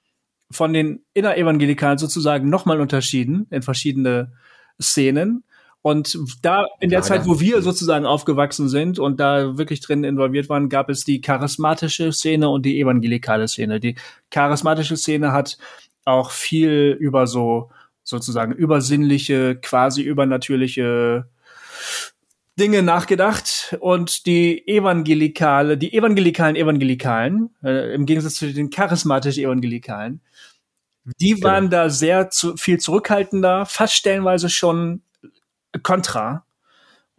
von den innerevangelikalen sozusagen nochmal unterschieden in verschiedene Szenen. Und da in der ja, Zeit, wo wir sozusagen aufgewachsen sind und da wirklich drin involviert waren, gab es die charismatische Szene und die evangelikale Szene. Die charismatische Szene hat auch viel über so sozusagen übersinnliche, quasi übernatürliche Dinge nachgedacht und die evangelikale, die evangelikalen Evangelikalen, äh, im Gegensatz zu den charismatischen Evangelikalen, die genau. waren da sehr zu, viel zurückhaltender, fast stellenweise schon kontra.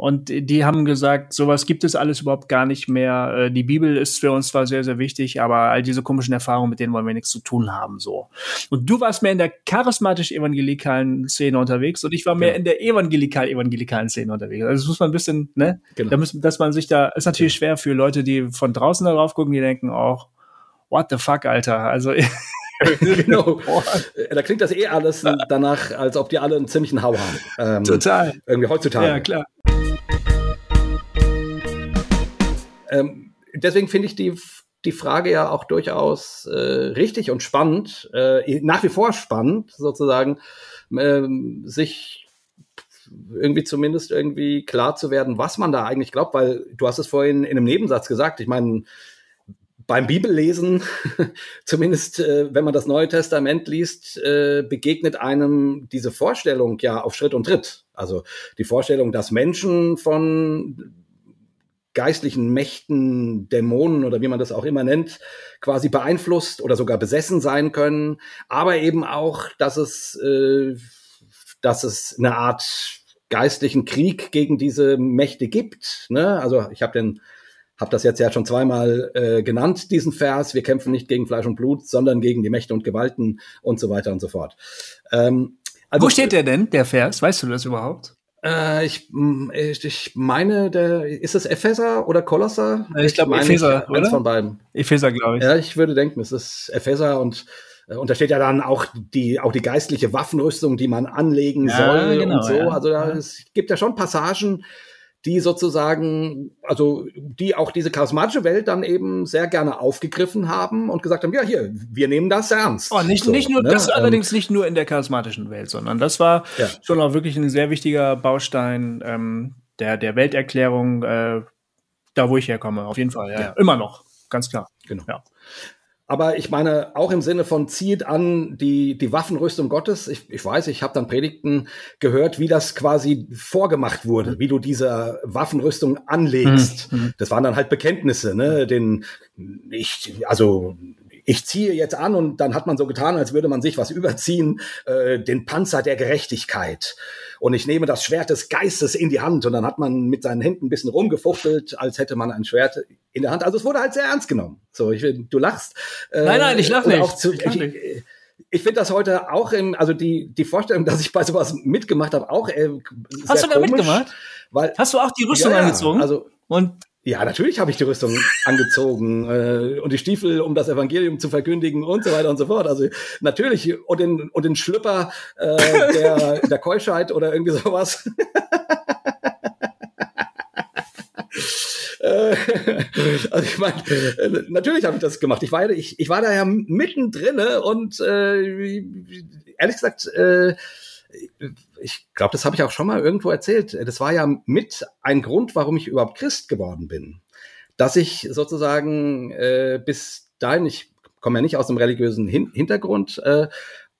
Und die haben gesagt, sowas gibt es alles überhaupt gar nicht mehr. Äh, die Bibel ist für uns zwar sehr, sehr wichtig, aber all diese komischen Erfahrungen, mit denen wollen wir nichts zu tun haben, so. Und du warst mehr in der charismatisch-evangelikalen Szene unterwegs und ich war mehr genau. in der evangelikal-evangelikalen Szene unterwegs. Also das muss man ein bisschen, ne? Genau. Da muss, dass man sich da, ist natürlich genau. schwer für Leute, die von draußen darauf gucken, die denken auch, what the fuck, Alter. Also, genau. da klingt das eh alles danach, als ob die alle einen ziemlichen Hau haben. Ähm, Total. Irgendwie heutzutage. Ja, klar. Ähm, deswegen finde ich die, die Frage ja auch durchaus äh, richtig und spannend, äh, nach wie vor spannend sozusagen, äh, sich irgendwie zumindest irgendwie klar zu werden, was man da eigentlich glaubt, weil du hast es vorhin in einem Nebensatz gesagt. Ich meine, beim Bibellesen, zumindest äh, wenn man das Neue Testament liest, äh, begegnet einem diese Vorstellung ja auf Schritt und Tritt. Also die Vorstellung, dass Menschen von geistlichen Mächten, Dämonen oder wie man das auch immer nennt, quasi beeinflusst oder sogar besessen sein können, aber eben auch, dass es, äh, dass es eine Art geistlichen Krieg gegen diese Mächte gibt. Ne? Also ich habe den habe das jetzt ja schon zweimal äh, genannt, diesen Vers. Wir kämpfen nicht gegen Fleisch und Blut, sondern gegen die Mächte und Gewalten und so weiter und so fort. Ähm, also, Wo steht der denn, der Vers? Weißt du das überhaupt? Äh, ich, ich meine, der ist es Epheser oder Kolosser? Ich, ich glaube Epheser, eins von beiden. Epheser, glaube ich. Ja, ich würde denken, es ist Epheser und äh, und da steht ja dann auch die auch die geistliche Waffenrüstung, die man anlegen ja, soll genau, und so. Ja. Also da, es gibt ja schon Passagen, die sozusagen, also die auch diese charismatische Welt dann eben sehr gerne aufgegriffen haben und gesagt haben, ja, hier, wir nehmen das ernst. Oh, nicht, so, nicht nur, ne? das ähm, allerdings nicht nur in der charismatischen Welt, sondern das war ja. schon auch wirklich ein sehr wichtiger Baustein ähm, der, der Welterklärung, äh, da wo ich herkomme, auf jeden Fall, ja, ja. immer noch, ganz klar. Genau. Ja. Aber ich meine, auch im Sinne von zieht an die, die Waffenrüstung Gottes. Ich, ich weiß, ich habe dann Predigten gehört, wie das quasi vorgemacht wurde, wie du diese Waffenrüstung anlegst. Mhm. Das waren dann halt Bekenntnisse, ne? Den, ich, also ich ziehe jetzt an und dann hat man so getan, als würde man sich was überziehen, äh, den Panzer der Gerechtigkeit. Und ich nehme das Schwert des Geistes in die Hand und dann hat man mit seinen Händen ein bisschen rumgefuchtelt, als hätte man ein Schwert in der Hand. Also es wurde halt sehr ernst genommen. So, ich, du lachst. Äh, nein, nein, ich lache nicht. Zu, ich, ich, ich finde das heute auch im, also die, die Vorstellung, dass ich bei sowas mitgemacht habe, auch äh, Hast du da komisch, mitgemacht? Weil, Hast du auch die Rüstung ja, angezogen? Also, und ja, natürlich habe ich die Rüstung angezogen äh, und die Stiefel, um das Evangelium zu verkündigen und so weiter und so fort. Also natürlich und den und den Schlüpper äh, der der Keuschheit oder irgendwie sowas. Äh, also ich meine, äh, natürlich habe ich das gemacht. Ich war, ich, ich war da ja mittendrin und äh, ehrlich gesagt, äh, ich glaube, das habe ich auch schon mal irgendwo erzählt. Das war ja mit ein Grund, warum ich überhaupt Christ geworden bin. Dass ich sozusagen äh, bis dahin, ich komme ja nicht aus einem religiösen Hin Hintergrund, äh,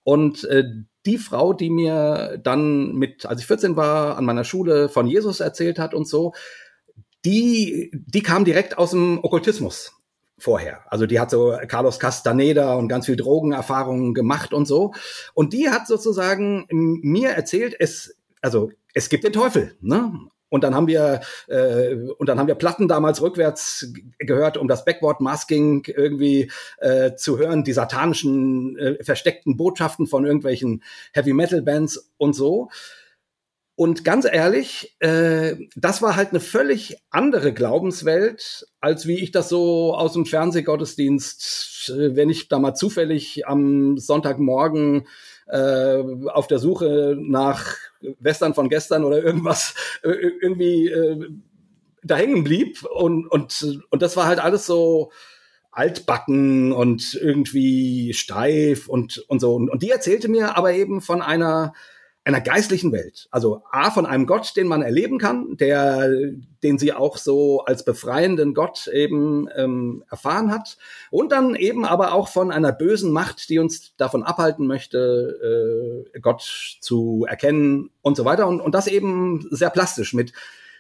und äh, die Frau, die mir dann mit, als ich 14 war, an meiner Schule von Jesus erzählt hat und so, die, die kam direkt aus dem Okkultismus vorher. Also die hat so Carlos Castaneda und ganz viel Drogenerfahrungen gemacht und so. Und die hat sozusagen mir erzählt, es, also es gibt den Teufel, ne? Und dann haben wir äh, und dann haben wir Platten damals rückwärts gehört, um das Backward Masking irgendwie äh, zu hören, die satanischen äh, versteckten Botschaften von irgendwelchen Heavy Metal Bands und so. Und ganz ehrlich, äh, das war halt eine völlig andere Glaubenswelt, als wie ich das so aus dem Fernsehgottesdienst, äh, wenn ich da mal zufällig am Sonntagmorgen äh, auf der Suche nach Western von gestern oder irgendwas äh, irgendwie äh, da hängen blieb. Und, und, und das war halt alles so altbacken und irgendwie steif und, und so. Und die erzählte mir aber eben von einer einer geistlichen Welt. Also A von einem Gott, den man erleben kann, der, den sie auch so als befreienden Gott eben ähm, erfahren hat. Und dann eben aber auch von einer bösen Macht, die uns davon abhalten möchte, äh, Gott zu erkennen und so weiter. Und, und das eben sehr plastisch mit,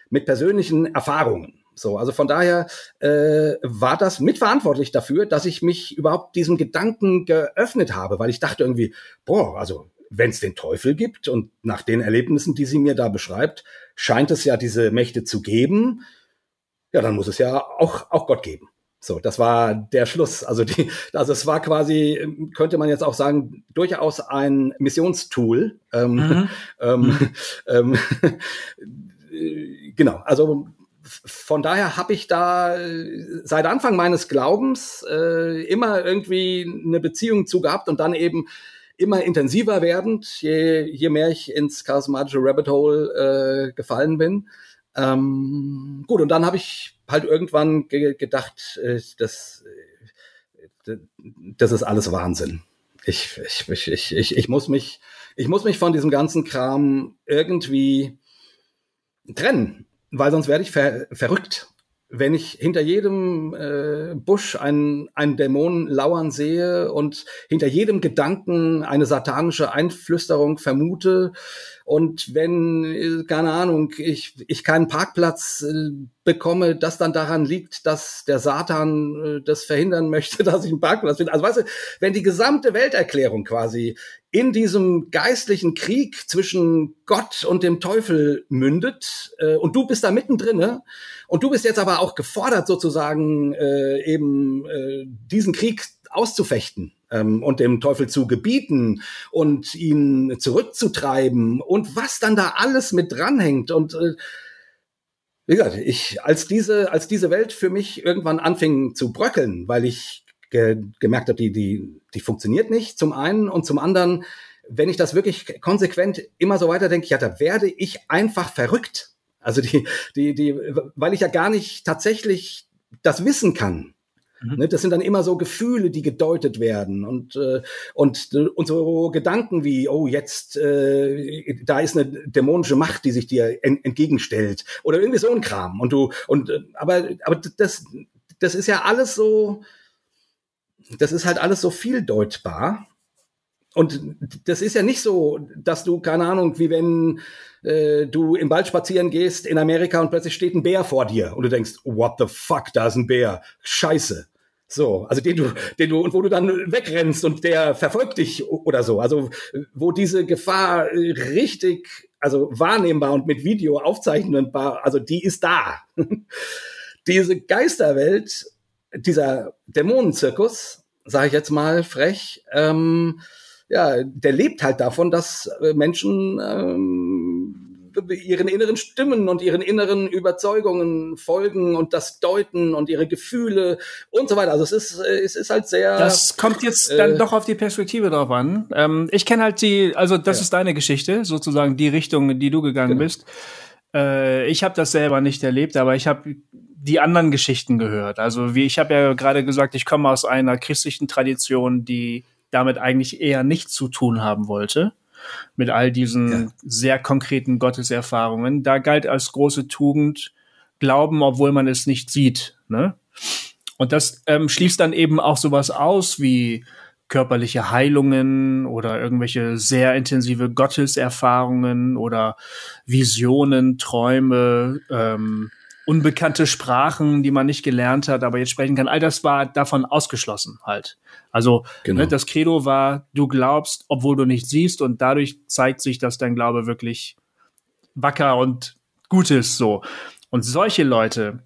mit persönlichen Erfahrungen. So, also von daher äh, war das mitverantwortlich dafür, dass ich mich überhaupt diesem Gedanken geöffnet habe, weil ich dachte irgendwie, boah, also wenn es den Teufel gibt und nach den Erlebnissen, die sie mir da beschreibt, scheint es ja diese Mächte zu geben, ja, dann muss es ja auch, auch Gott geben. So, das war der Schluss. Also die, also es war quasi, könnte man jetzt auch sagen, durchaus ein Missionstool. Ähm, mhm. ähm, mhm. ähm, genau, also von daher habe ich da seit Anfang meines Glaubens äh, immer irgendwie eine Beziehung zu gehabt und dann eben immer intensiver werdend, je, je mehr ich ins charismatische Rabbit Hole äh, gefallen bin. Ähm, gut, und dann habe ich halt irgendwann ge gedacht, äh, das, äh, das ist alles Wahnsinn. Ich, ich, ich, ich, ich, muss mich, ich muss mich von diesem ganzen Kram irgendwie trennen, weil sonst werde ich ver verrückt wenn ich hinter jedem äh, Busch einen, einen Dämon lauern sehe und hinter jedem Gedanken eine satanische Einflüsterung vermute und wenn, äh, keine Ahnung, ich, ich keinen Parkplatz äh, bekomme, das dann daran liegt, dass der Satan äh, das verhindern möchte, dass ich einen Parkplatz finde. Also weißt du, wenn die gesamte Welterklärung quasi in diesem geistlichen Krieg zwischen Gott und dem Teufel mündet äh, und du bist da mittendrin ne? und du bist jetzt aber auch gefordert sozusagen äh, eben äh, diesen Krieg auszufechten ähm, und dem Teufel zu gebieten und ihn zurückzutreiben und was dann da alles mit dranhängt und äh, wie gesagt, ich, als diese, als diese Welt für mich irgendwann anfing zu bröckeln, weil ich ge gemerkt habe, die, die, die funktioniert nicht, zum einen und zum anderen, wenn ich das wirklich konsequent immer so weiterdenke, ja, da werde ich einfach verrückt. Also die, die, die, weil ich ja gar nicht tatsächlich das wissen kann. Mhm. Ne, das sind dann immer so Gefühle, die gedeutet werden und äh, und und so Gedanken wie oh jetzt äh, da ist eine dämonische Macht, die sich dir en entgegenstellt oder irgendwie so ein Kram und du und äh, aber aber das das ist ja alles so das ist halt alles so vieldeutbar. Und das ist ja nicht so, dass du, keine Ahnung, wie wenn äh, du im Wald spazieren gehst in Amerika und plötzlich steht ein Bär vor dir und du denkst, what the fuck, da ist ein Bär. Scheiße. So, also den du, den du, und wo du dann wegrennst und der verfolgt dich oder so. Also, wo diese Gefahr richtig, also wahrnehmbar und mit Video aufzeichnbar, also die ist da. diese Geisterwelt, dieser Dämonenzirkus, sage ich jetzt mal frech, ähm, ja, der lebt halt davon, dass äh, Menschen ähm, ihren inneren Stimmen und ihren inneren Überzeugungen folgen und das deuten und ihre Gefühle und so weiter. Also es ist, äh, es ist halt sehr. Das kommt jetzt äh, dann doch auf die Perspektive drauf an. Ähm, ich kenne halt die, also das ja. ist deine Geschichte, sozusagen die Richtung, in die du gegangen genau. bist. Äh, ich habe das selber nicht erlebt, aber ich habe die anderen Geschichten gehört. Also wie ich habe ja gerade gesagt, ich komme aus einer christlichen Tradition, die damit eigentlich eher nichts zu tun haben wollte mit all diesen ja. sehr konkreten Gotteserfahrungen. Da galt als große Tugend Glauben, obwohl man es nicht sieht. Ne? Und das ähm, schließt dann eben auch sowas aus wie körperliche Heilungen oder irgendwelche sehr intensive Gotteserfahrungen oder Visionen, Träume, ähm, unbekannte Sprachen, die man nicht gelernt hat, aber jetzt sprechen kann. All das war davon ausgeschlossen halt. Also genau. ne, das Credo war, du glaubst, obwohl du nicht siehst und dadurch zeigt sich, dass dein Glaube wirklich wacker und Gutes so. Und solche Leute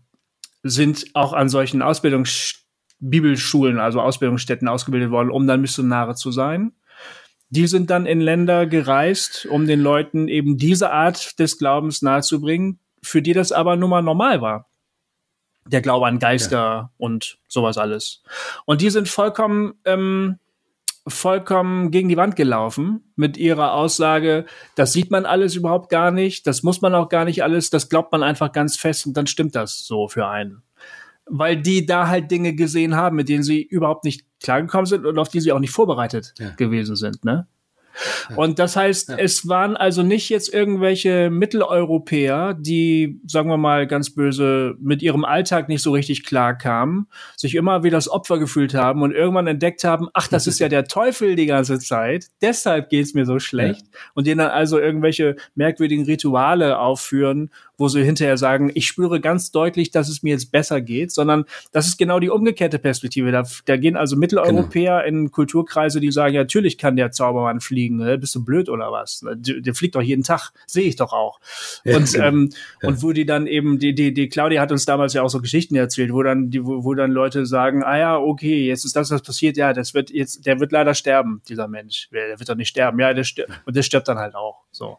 sind auch an solchen Ausbildungs Bibelschulen, also Ausbildungsstätten ausgebildet worden, um dann Missionare zu sein. Die sind dann in Länder gereist, um den Leuten eben diese Art des Glaubens nahezubringen, für die das aber nun mal normal war. Der Glaube an Geister ja. und sowas alles. Und die sind vollkommen, ähm, vollkommen gegen die Wand gelaufen mit ihrer Aussage, das sieht man alles überhaupt gar nicht, das muss man auch gar nicht alles, das glaubt man einfach ganz fest und dann stimmt das so für einen weil die da halt Dinge gesehen haben, mit denen sie überhaupt nicht klargekommen sind und auf die sie auch nicht vorbereitet ja. gewesen sind. Ne? Und das heißt, ja. es waren also nicht jetzt irgendwelche Mitteleuropäer, die, sagen wir mal ganz böse, mit ihrem Alltag nicht so richtig klar kamen, sich immer wie das Opfer gefühlt haben und irgendwann entdeckt haben, ach, das ist ja der Teufel die ganze Zeit, deshalb geht's mir so schlecht. Ja. Und denen dann also irgendwelche merkwürdigen Rituale aufführen, wo sie hinterher sagen, ich spüre ganz deutlich, dass es mir jetzt besser geht, sondern das ist genau die umgekehrte Perspektive. Da, da gehen also Mitteleuropäer genau. in Kulturkreise, die sagen, ja, natürlich kann der Zaubermann fliegen. Ne? Bist du blöd oder was? Ne? Der, der fliegt doch jeden Tag, sehe ich doch auch. Und, genau. ähm, ja. und wo die dann eben, die, die, die Claudia hat uns damals ja auch so Geschichten erzählt, wo dann, die, wo, wo dann Leute sagen, ah ja, okay, jetzt ist das, was passiert, ja, das wird jetzt, der wird leider sterben, dieser Mensch. Der wird doch nicht sterben. Ja, der stirbt. Und der stirbt dann halt auch. So.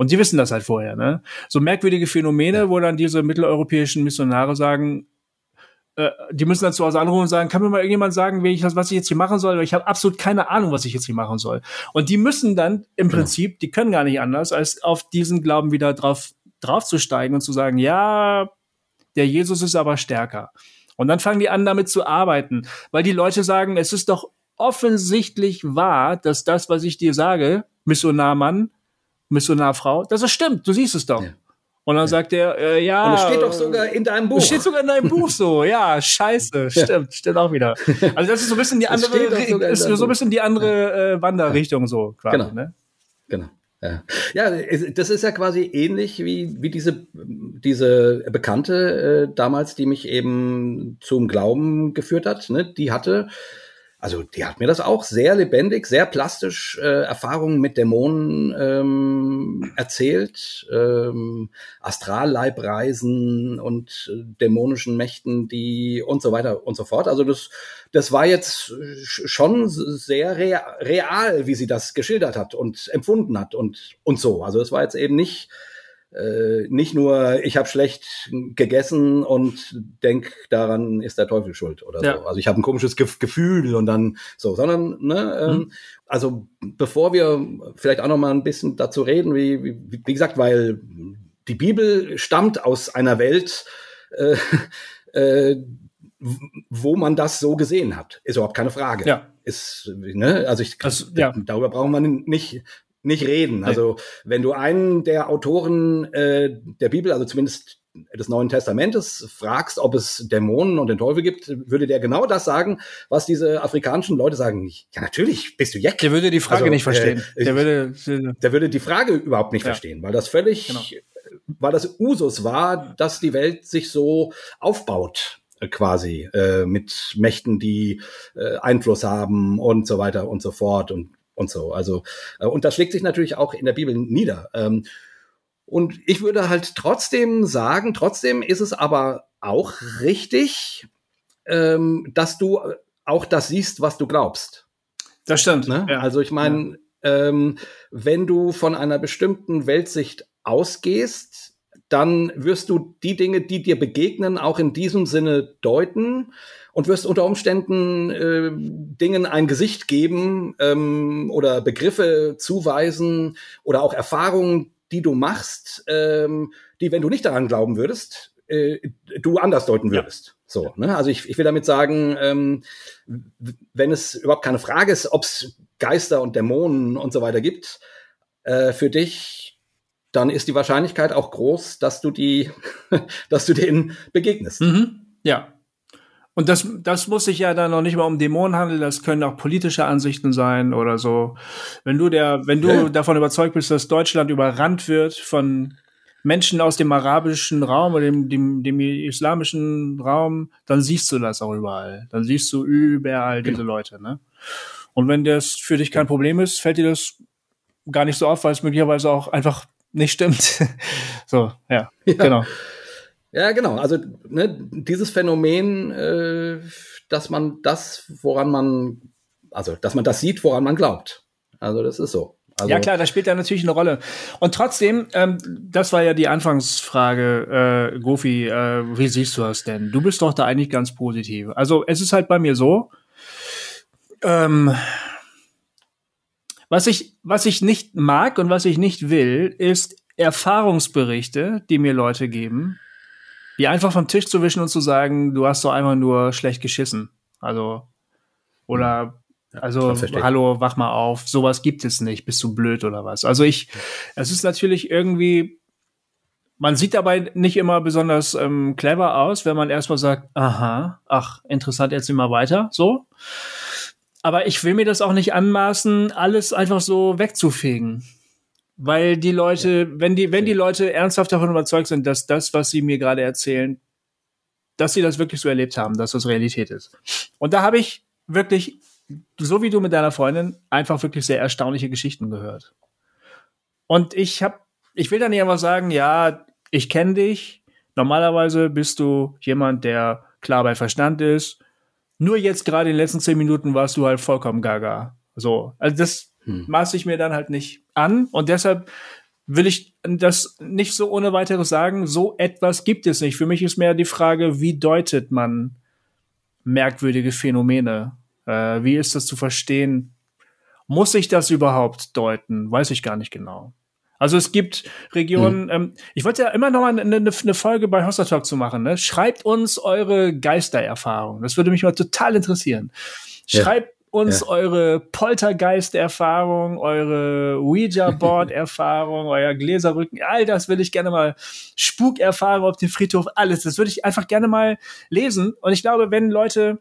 Und die wissen das halt vorher, ne? So merkwürdige Phänomene, wo dann diese mitteleuropäischen Missionare sagen, äh, die müssen dann zu Hause anrufen und sagen, kann mir mal irgendjemand sagen, wie ich das, was ich jetzt hier machen soll? Ich habe absolut keine Ahnung, was ich jetzt hier machen soll. Und die müssen dann im genau. Prinzip, die können gar nicht anders, als auf diesen Glauben wieder drauf draufzusteigen und zu sagen, ja, der Jesus ist aber stärker. Und dann fangen die an, damit zu arbeiten, weil die Leute sagen, es ist doch offensichtlich wahr, dass das, was ich dir sage, Missionarmann, Missionarfrau, dass es stimmt. Du siehst es doch. Ja. Und dann sagt er, äh, ja. Und es steht doch sogar in deinem Buch. Es steht sogar in deinem Buch so, ja, scheiße, stimmt, stimmt auch wieder. Also das ist so ein bisschen die andere, ist so ein bisschen die andere äh, Wanderrichtung so quasi, genau. ne? Genau. Ja. ja, das ist ja quasi ähnlich wie, wie diese, diese Bekannte äh, damals, die mich eben zum Glauben geführt hat. Ne? Die hatte also die hat mir das auch sehr lebendig, sehr plastisch äh, Erfahrungen mit Dämonen ähm, erzählt, ähm, Astralleibreisen und äh, dämonischen Mächten, die und so weiter und so fort. Also das, das war jetzt schon sehr real, wie sie das geschildert hat und empfunden hat und und so. Also es war jetzt eben nicht äh, nicht nur, ich habe schlecht gegessen und denk daran ist der Teufel schuld oder ja. so. Also ich habe ein komisches Ge Gefühl und dann so, sondern ne, ähm, mhm. also bevor wir vielleicht auch noch mal ein bisschen dazu reden, wie, wie, wie gesagt, weil die Bibel stammt aus einer Welt, äh, äh, wo man das so gesehen hat, ist überhaupt keine Frage. Ja. Ist, ne, also ich, das, ja. darüber brauchen wir nicht nicht reden. Also wenn du einen der Autoren äh, der Bibel, also zumindest des Neuen Testamentes fragst, ob es Dämonen und den Teufel gibt, würde der genau das sagen, was diese afrikanischen Leute sagen. Ja, natürlich, bist du Jack. Der würde die Frage also, nicht verstehen. Äh, der, würde, der würde die Frage überhaupt nicht ja. verstehen, weil das völlig, genau. weil das Usus war, dass die Welt sich so aufbaut äh, quasi äh, mit Mächten, die äh, Einfluss haben und so weiter und so fort und und so. Also, äh, und das schlägt sich natürlich auch in der Bibel nieder. Ähm, und ich würde halt trotzdem sagen, trotzdem ist es aber auch richtig, ähm, dass du auch das siehst, was du glaubst. Das stimmt. Ne? Ja. Also ich meine, ja. ähm, wenn du von einer bestimmten Weltsicht ausgehst, dann wirst du die Dinge, die dir begegnen, auch in diesem Sinne deuten und wirst unter Umständen äh, Dingen ein Gesicht geben ähm, oder Begriffe zuweisen oder auch Erfahrungen, die du machst, ähm, die, wenn du nicht daran glauben würdest, äh, du anders deuten würdest. Ja. So, ne? Also ich, ich will damit sagen, ähm, wenn es überhaupt keine Frage ist, ob es Geister und Dämonen und so weiter gibt, äh, für dich, dann ist die Wahrscheinlichkeit auch groß, dass du die, dass du denen begegnest. Mhm. Ja, und das, das muss sich ja dann noch nicht mal um Dämonen handeln, das können auch politische Ansichten sein oder so. Wenn du der, wenn du ja. davon überzeugt bist, dass Deutschland überrannt wird von Menschen aus dem arabischen Raum oder dem, dem, dem islamischen Raum, dann siehst du das auch überall. Dann siehst du überall diese genau. Leute, ne? Und wenn das für dich kein Problem ist, fällt dir das gar nicht so auf, weil es möglicherweise auch einfach nicht stimmt. so, ja, ja, genau. Ja, genau. Also ne, dieses Phänomen, äh, dass man das, woran man, also dass man das sieht, woran man glaubt. Also das ist so. Also, ja klar, das spielt ja natürlich eine Rolle. Und trotzdem, ähm, das war ja die Anfangsfrage, äh, Gofi, äh, wie siehst du das denn? Du bist doch da eigentlich ganz positiv. Also es ist halt bei mir so, ähm, was ich, was ich nicht mag und was ich nicht will, ist Erfahrungsberichte, die mir Leute geben, die einfach vom Tisch zu wischen und zu sagen, du hast doch einfach nur schlecht geschissen. Also, oder also, hallo, wach mal auf, sowas gibt es nicht, bist du blöd oder was? Also ich, es ist natürlich irgendwie, man sieht dabei nicht immer besonders ähm, clever aus, wenn man erstmal sagt, aha, ach, interessant, jetzt immer weiter, so. Aber ich will mir das auch nicht anmaßen, alles einfach so wegzufegen. Weil die Leute, ja. wenn die, wenn die Leute ernsthaft davon überzeugt sind, dass das, was sie mir gerade erzählen, dass sie das wirklich so erlebt haben, dass das Realität ist. Und da habe ich wirklich so wie du mit deiner Freundin, einfach wirklich sehr erstaunliche Geschichten gehört. Und ich habe, ich will da nicht einfach sagen, ja, ich kenne dich. Normalerweise bist du jemand, der klar bei Verstand ist. Nur jetzt gerade in den letzten zehn Minuten warst du halt vollkommen gaga. So, also das hm. maße ich mir dann halt nicht an und deshalb will ich das nicht so ohne weiteres sagen. So etwas gibt es nicht. Für mich ist mehr die Frage, wie deutet man merkwürdige Phänomene? Äh, wie ist das zu verstehen? Muss ich das überhaupt deuten? Weiß ich gar nicht genau. Also es gibt Regionen, mhm. ähm, ich wollte ja immer noch mal eine, eine, eine Folge bei Hossa Talk zu machen. Ne? Schreibt uns eure Geistererfahrung. Das würde mich mal total interessieren. Schreibt ja. uns ja. eure Poltergeist-Erfahrung, eure Ouija-Board-Erfahrung, euer Gläserrücken. All das will ich gerne mal. Spukerfahrung auf dem Friedhof, alles. Das würde ich einfach gerne mal lesen. Und ich glaube, wenn Leute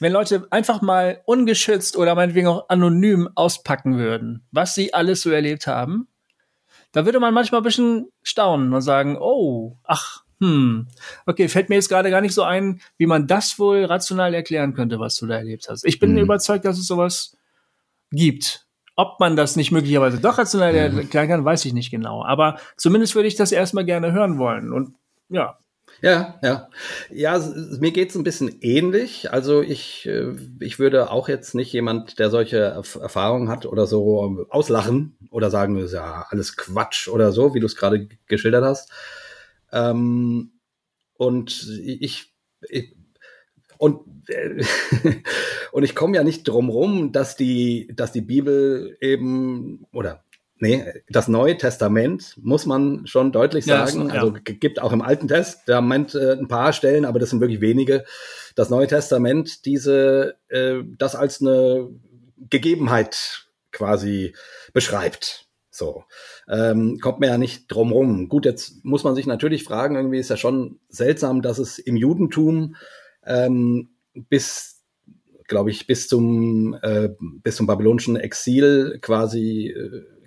wenn Leute einfach mal ungeschützt oder meinetwegen auch anonym auspacken würden, was sie alles so erlebt haben, da würde man manchmal ein bisschen staunen und sagen, oh, ach, hm, okay, fällt mir jetzt gerade gar nicht so ein, wie man das wohl rational erklären könnte, was du da erlebt hast. Ich bin mhm. überzeugt, dass es sowas gibt. Ob man das nicht möglicherweise doch rational mhm. erklären kann, weiß ich nicht genau. Aber zumindest würde ich das erstmal gerne hören wollen. Und ja, ja, ja. Ja, mir geht's ein bisschen ähnlich. Also ich, äh, ich würde auch jetzt nicht jemand, der solche Erfahrungen hat oder so auslachen oder sagen, das ist ja alles Quatsch oder so, wie du es gerade geschildert hast. Ähm, und ich, ich und, äh, und ich komme ja nicht drum rum, dass die, dass die Bibel eben, oder Nee, das Neue Testament muss man schon deutlich sagen. Ja, also gibt auch im Alten Testament äh, ein paar Stellen, aber das sind wirklich wenige. Das Neue Testament diese äh, das als eine Gegebenheit quasi beschreibt. So ähm, kommt man ja nicht drum rum. Gut, jetzt muss man sich natürlich fragen. Irgendwie ist ja schon seltsam, dass es im Judentum ähm, bis glaube ich, bis zum, äh, bis zum babylonischen Exil quasi äh,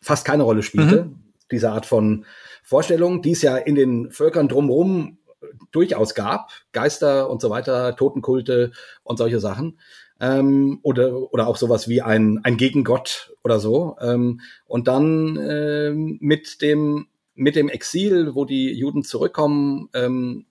fast keine Rolle spielte, mhm. diese Art von Vorstellung, die es ja in den Völkern drumherum durchaus gab, Geister und so weiter, Totenkulte und solche Sachen. Ähm, oder, oder auch sowas wie ein, ein Gegengott oder so. Ähm, und dann ähm, mit, dem, mit dem Exil, wo die Juden zurückkommen, ähm,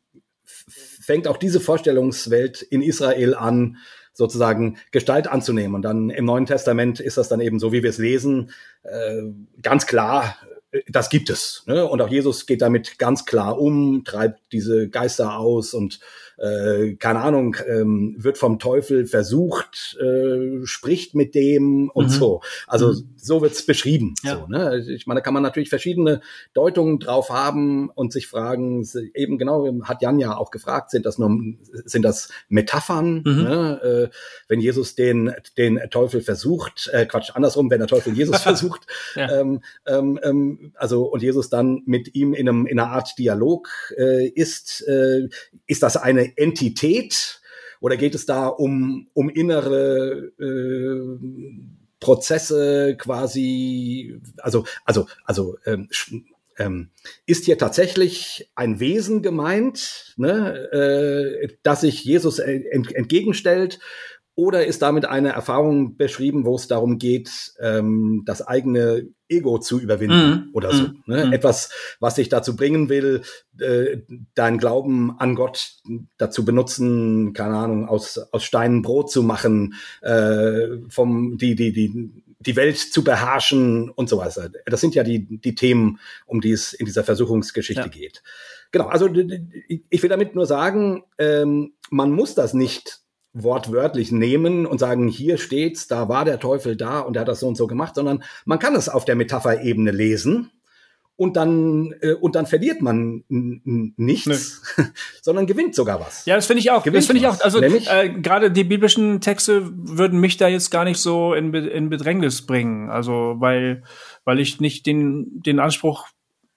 fängt auch diese Vorstellungswelt in Israel an, sozusagen Gestalt anzunehmen. Und dann im Neuen Testament ist das dann eben so, wie wir es lesen, äh, ganz klar, äh, das gibt es. Ne? Und auch Jesus geht damit ganz klar um, treibt diese Geister aus und äh, keine Ahnung, ähm, wird vom Teufel versucht, äh, spricht mit dem und mhm. so. Also mhm. so wird's beschrieben. Ja. So, ne? Ich meine, da kann man natürlich verschiedene Deutungen drauf haben und sich fragen, eben genau, hat Jan ja auch gefragt, sind das nur, sind das Metaphern? Mhm. Ne? Äh, wenn Jesus den, den Teufel versucht, äh, Quatsch, andersrum, wenn der Teufel Jesus versucht, ja. ähm, ähm, ähm, also und Jesus dann mit ihm in, einem, in einer Art Dialog äh, ist, äh, ist das eine Entität? Oder geht es da um, um innere äh, Prozesse quasi, also, also, also ähm, ähm, ist hier tatsächlich ein Wesen gemeint, ne, äh, das sich Jesus ent entgegenstellt, Oder ist damit eine Erfahrung beschrieben, wo es darum geht, ähm, das eigene Ego zu überwinden mm, oder so? Mm, ne? mm. Etwas, was dich dazu bringen will, äh, deinen Glauben an Gott dazu benutzen, keine Ahnung, aus, aus Steinen Brot zu machen, äh, vom, die, die, die, die Welt zu beherrschen und so weiter. Das sind ja die, die Themen, um die es in dieser Versuchungsgeschichte ja. geht. Genau, also ich will damit nur sagen, ähm, man muss das nicht wortwörtlich nehmen und sagen, hier steht's, da war der Teufel da und er hat das so und so gemacht, sondern man kann es auf der Metapherebene lesen und dann äh, und dann verliert man nichts, nee. sondern gewinnt sogar was. Ja, das finde ich auch. Gewinnt das finde ich auch. Also äh, gerade die biblischen Texte würden mich da jetzt gar nicht so in, in Bedrängnis bringen. Also weil weil ich nicht den den Anspruch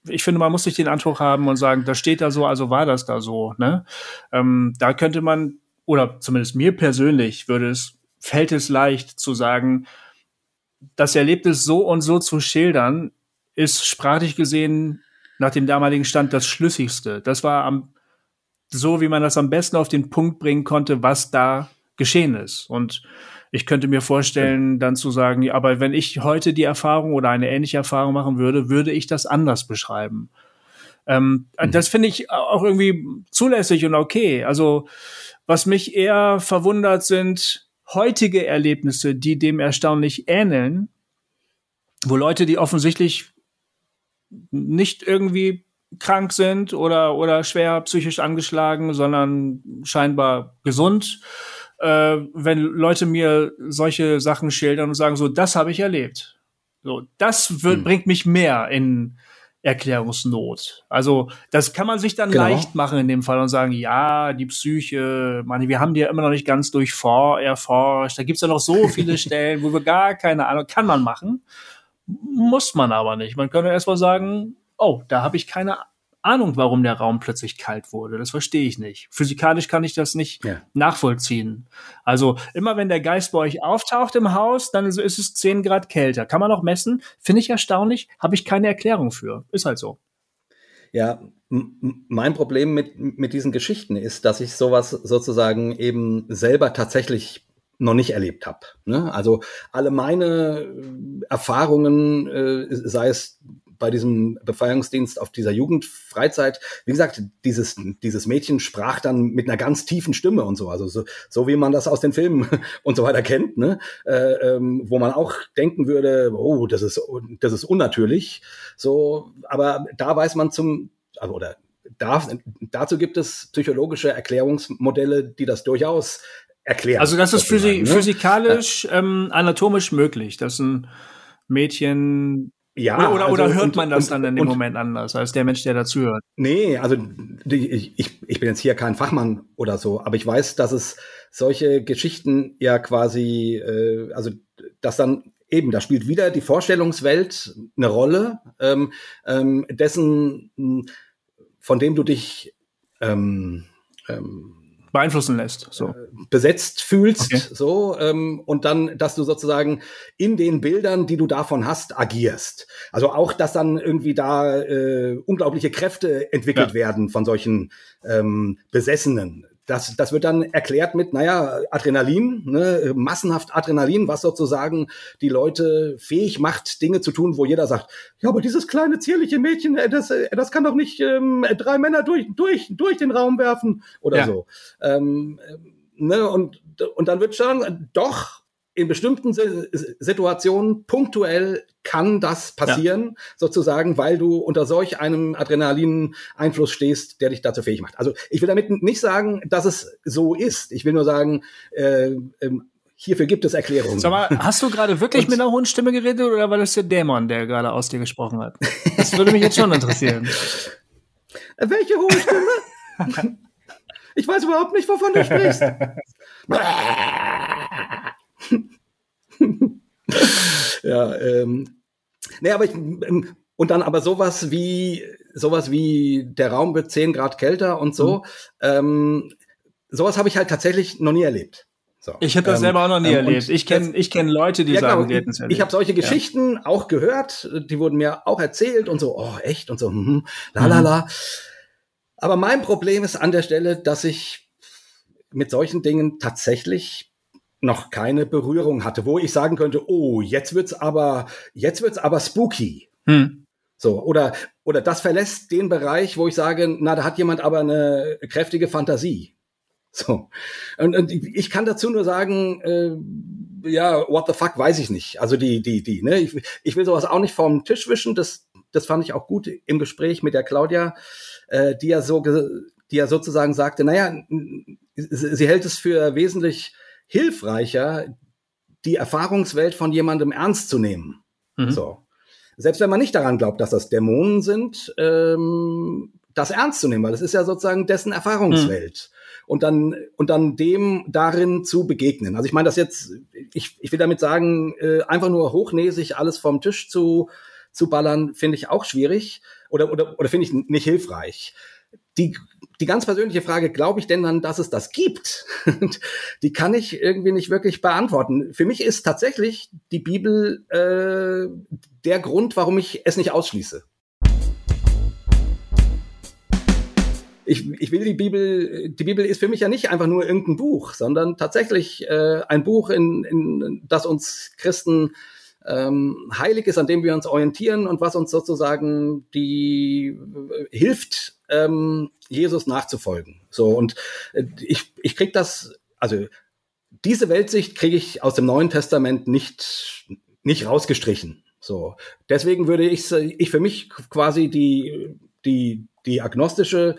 ich finde, man muss nicht den Anspruch haben und sagen, da steht da so, also war das da so. Ne? Ähm, da könnte man oder zumindest mir persönlich würde es, fällt es leicht zu sagen, das Erlebnis so und so zu schildern, ist sprachlich gesehen nach dem damaligen Stand das Schlüssigste. Das war am, so, wie man das am besten auf den Punkt bringen konnte, was da geschehen ist. Und ich könnte mir vorstellen, dann zu sagen, aber wenn ich heute die Erfahrung oder eine ähnliche Erfahrung machen würde, würde ich das anders beschreiben. Ähm, mhm. Das finde ich auch irgendwie zulässig und okay. Also was mich eher verwundert sind heutige Erlebnisse, die dem erstaunlich ähneln, wo Leute, die offensichtlich nicht irgendwie krank sind oder, oder schwer psychisch angeschlagen, sondern scheinbar gesund, äh, wenn Leute mir solche Sachen schildern und sagen, so, das habe ich erlebt. So, das wird, hm. bringt mich mehr in, Erklärungsnot. Also das kann man sich dann genau. leicht machen in dem Fall und sagen, ja, die Psyche, meine, wir haben die ja immer noch nicht ganz durchfor erforscht. Da gibt's ja noch so viele Stellen, wo wir gar keine Ahnung, kann man machen, muss man aber nicht. Man könnte erstmal sagen, oh, da habe ich keine Ahnung, warum der Raum plötzlich kalt wurde. Das verstehe ich nicht. Physikalisch kann ich das nicht ja. nachvollziehen. Also immer wenn der Geist bei euch auftaucht im Haus, dann ist es 10 Grad kälter. Kann man auch messen. Finde ich erstaunlich. Habe ich keine Erklärung für. Ist halt so. Ja, mein Problem mit, mit diesen Geschichten ist, dass ich sowas sozusagen eben selber tatsächlich noch nicht erlebt habe. Ne? Also alle meine Erfahrungen, äh, sei es bei diesem Befreiungsdienst auf dieser Jugendfreizeit. Wie gesagt, dieses, dieses Mädchen sprach dann mit einer ganz tiefen Stimme und so, also so, so wie man das aus den Filmen und so weiter kennt, ne? Äh, ähm, wo man auch denken würde, oh, das ist, das ist unnatürlich. So, aber da weiß man zum, also, oder da, dazu gibt es psychologische Erklärungsmodelle, die das durchaus erklären. Also das ist physi ne? physikalisch, ähm, anatomisch möglich, dass ein Mädchen ja, oder, oder, also, oder hört man das und, dann in dem und, Moment anders als der Mensch, der dazu hört? Nee, also ich, ich bin jetzt hier kein Fachmann oder so, aber ich weiß, dass es solche Geschichten ja quasi, äh, also dass dann eben, da spielt wieder die Vorstellungswelt eine Rolle, ähm, ähm, dessen, von dem du dich ähm, ähm, beeinflussen lässt, so äh, besetzt fühlst, okay. so ähm, und dann, dass du sozusagen in den Bildern, die du davon hast, agierst. Also auch, dass dann irgendwie da äh, unglaubliche Kräfte entwickelt ja. werden von solchen ähm, Besessenen das, das wird dann erklärt mit, naja, Adrenalin, ne, massenhaft Adrenalin, was sozusagen die Leute fähig macht, Dinge zu tun, wo jeder sagt, ja, aber dieses kleine, zierliche Mädchen, äh, das, äh, das kann doch nicht ähm, drei Männer durch, durch, durch den Raum werfen oder ja. so. Ähm, ne, und, und dann wird schon, doch, in bestimmten Situationen punktuell kann das passieren, ja. sozusagen, weil du unter solch einem Adrenalin-Einfluss stehst, der dich dazu fähig macht. Also ich will damit nicht sagen, dass es so ist. Ich will nur sagen, äh, ähm, hierfür gibt es Erklärungen. Sag mal, hast du gerade wirklich mit einer hohen Stimme geredet oder war das der Dämon, der gerade aus dir gesprochen hat? Das würde mich jetzt schon interessieren. Welche hohe Stimme? Ich weiß überhaupt nicht, wovon du sprichst. ja, ähm, nee, aber ich, ähm, und dann aber sowas wie, sowas wie der Raum wird 10 Grad kälter und so, mhm. ähm, sowas habe ich halt tatsächlich noch nie erlebt. So, ich habe das ähm, selber auch noch nie ähm, erlebt. Ich kenne ich kenn Leute, die ja, sagen, genau, ich, ich habe solche Geschichten ja. auch gehört, die wurden mir auch erzählt und so, oh echt und so, hm, la la la. Aber mein Problem ist an der Stelle, dass ich mit solchen Dingen tatsächlich noch keine Berührung hatte, wo ich sagen könnte, oh, jetzt wird's aber, jetzt wird's aber spooky. Hm. So, oder, oder das verlässt den Bereich, wo ich sage, na, da hat jemand aber eine kräftige Fantasie. So. Und, und ich kann dazu nur sagen, äh, ja, what the fuck, weiß ich nicht. Also die, die, die, ne, ich, ich will sowas auch nicht vom Tisch wischen. Das, das fand ich auch gut im Gespräch mit der Claudia, äh, die ja so, die ja sozusagen sagte, naja, sie hält es für wesentlich hilfreicher, die Erfahrungswelt von jemandem ernst zu nehmen. Mhm. So. Selbst wenn man nicht daran glaubt, dass das Dämonen sind, ähm, das ernst zu nehmen, weil das ist ja sozusagen dessen Erfahrungswelt. Mhm. Und dann, und dann dem darin zu begegnen. Also ich meine das jetzt, ich, ich will damit sagen, äh, einfach nur hochnäsig alles vom Tisch zu, zu ballern, finde ich auch schwierig oder, oder, oder finde ich nicht hilfreich. Die die ganz persönliche Frage, glaube ich denn dann, dass es das gibt? die kann ich irgendwie nicht wirklich beantworten. Für mich ist tatsächlich die Bibel äh, der Grund, warum ich es nicht ausschließe. Ich, ich will die Bibel, die Bibel ist für mich ja nicht einfach nur irgendein Buch, sondern tatsächlich äh, ein Buch, in, in das uns Christen ähm, heilig ist, an dem wir uns orientieren und was uns sozusagen die äh, hilft, ähm, Jesus nachzufolgen. So, und äh, ich, ich krieg das, also diese Weltsicht kriege ich aus dem Neuen Testament nicht, nicht rausgestrichen. So, deswegen würde ich, ich für mich quasi die, die, die agnostische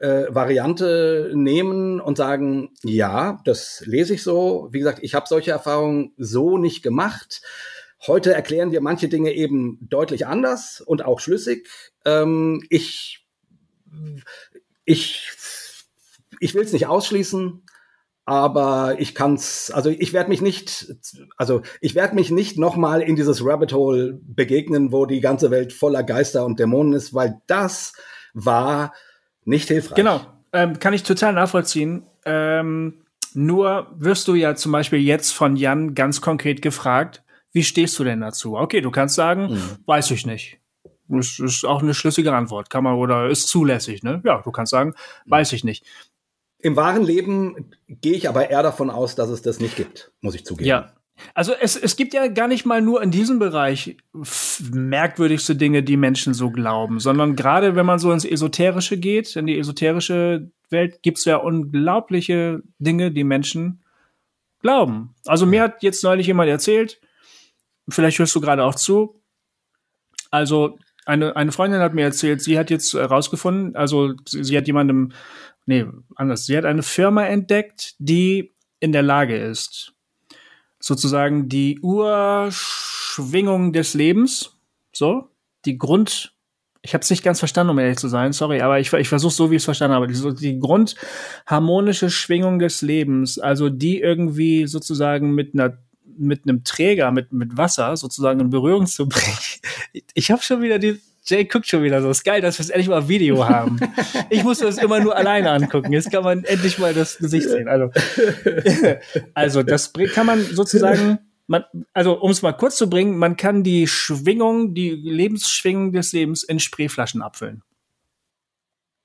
äh, Variante nehmen und sagen, ja, das lese ich so. Wie gesagt, ich habe solche Erfahrungen so nicht gemacht. Heute erklären wir manche Dinge eben deutlich anders und auch schlüssig. Ähm, ich ich, ich will es nicht ausschließen, aber ich kann's, also ich werde mich nicht, also ich werde mich nicht nochmal in dieses Rabbit Hole begegnen, wo die ganze Welt voller Geister und Dämonen ist, weil das war nicht hilfreich. Genau, ähm, kann ich total nachvollziehen. Ähm, nur wirst du ja zum Beispiel jetzt von Jan ganz konkret gefragt, wie stehst du denn dazu? Okay, du kannst sagen, mhm. weiß ich nicht. Das ist auch eine schlüssige Antwort. Kann man oder ist zulässig, ne? Ja, du kannst sagen, weiß ich nicht. Im wahren Leben gehe ich aber eher davon aus, dass es das nicht gibt, muss ich zugeben. Ja. Also es, es gibt ja gar nicht mal nur in diesem Bereich merkwürdigste Dinge, die Menschen so glauben, sondern gerade wenn man so ins Esoterische geht, in die esoterische Welt, gibt es ja unglaubliche Dinge, die Menschen glauben. Also mir hat jetzt neulich jemand erzählt, vielleicht hörst du gerade auch zu, also eine, eine Freundin hat mir erzählt, sie hat jetzt herausgefunden, also sie, sie, hat jemandem, nee, anders, sie hat eine Firma entdeckt, die in der Lage ist, sozusagen die Urschwingung des Lebens, so, die Grund, ich habe es nicht ganz verstanden, um ehrlich zu sein, sorry, aber ich, ich versuche so, wie ich es verstanden habe, die, die grundharmonische Schwingung des Lebens, also die irgendwie sozusagen mit einer mit einem Träger, mit, mit Wasser sozusagen in Berührung zu bringen. Ich habe schon wieder die, Jay guckt schon wieder so. Ist geil, dass wir es endlich mal Video haben. Ich muss das immer nur alleine angucken. Jetzt kann man endlich mal das Gesicht sehen. Also, also das kann man sozusagen, man, also um es mal kurz zu bringen, man kann die Schwingung, die Lebensschwingung des Lebens in Sprayflaschen abfüllen.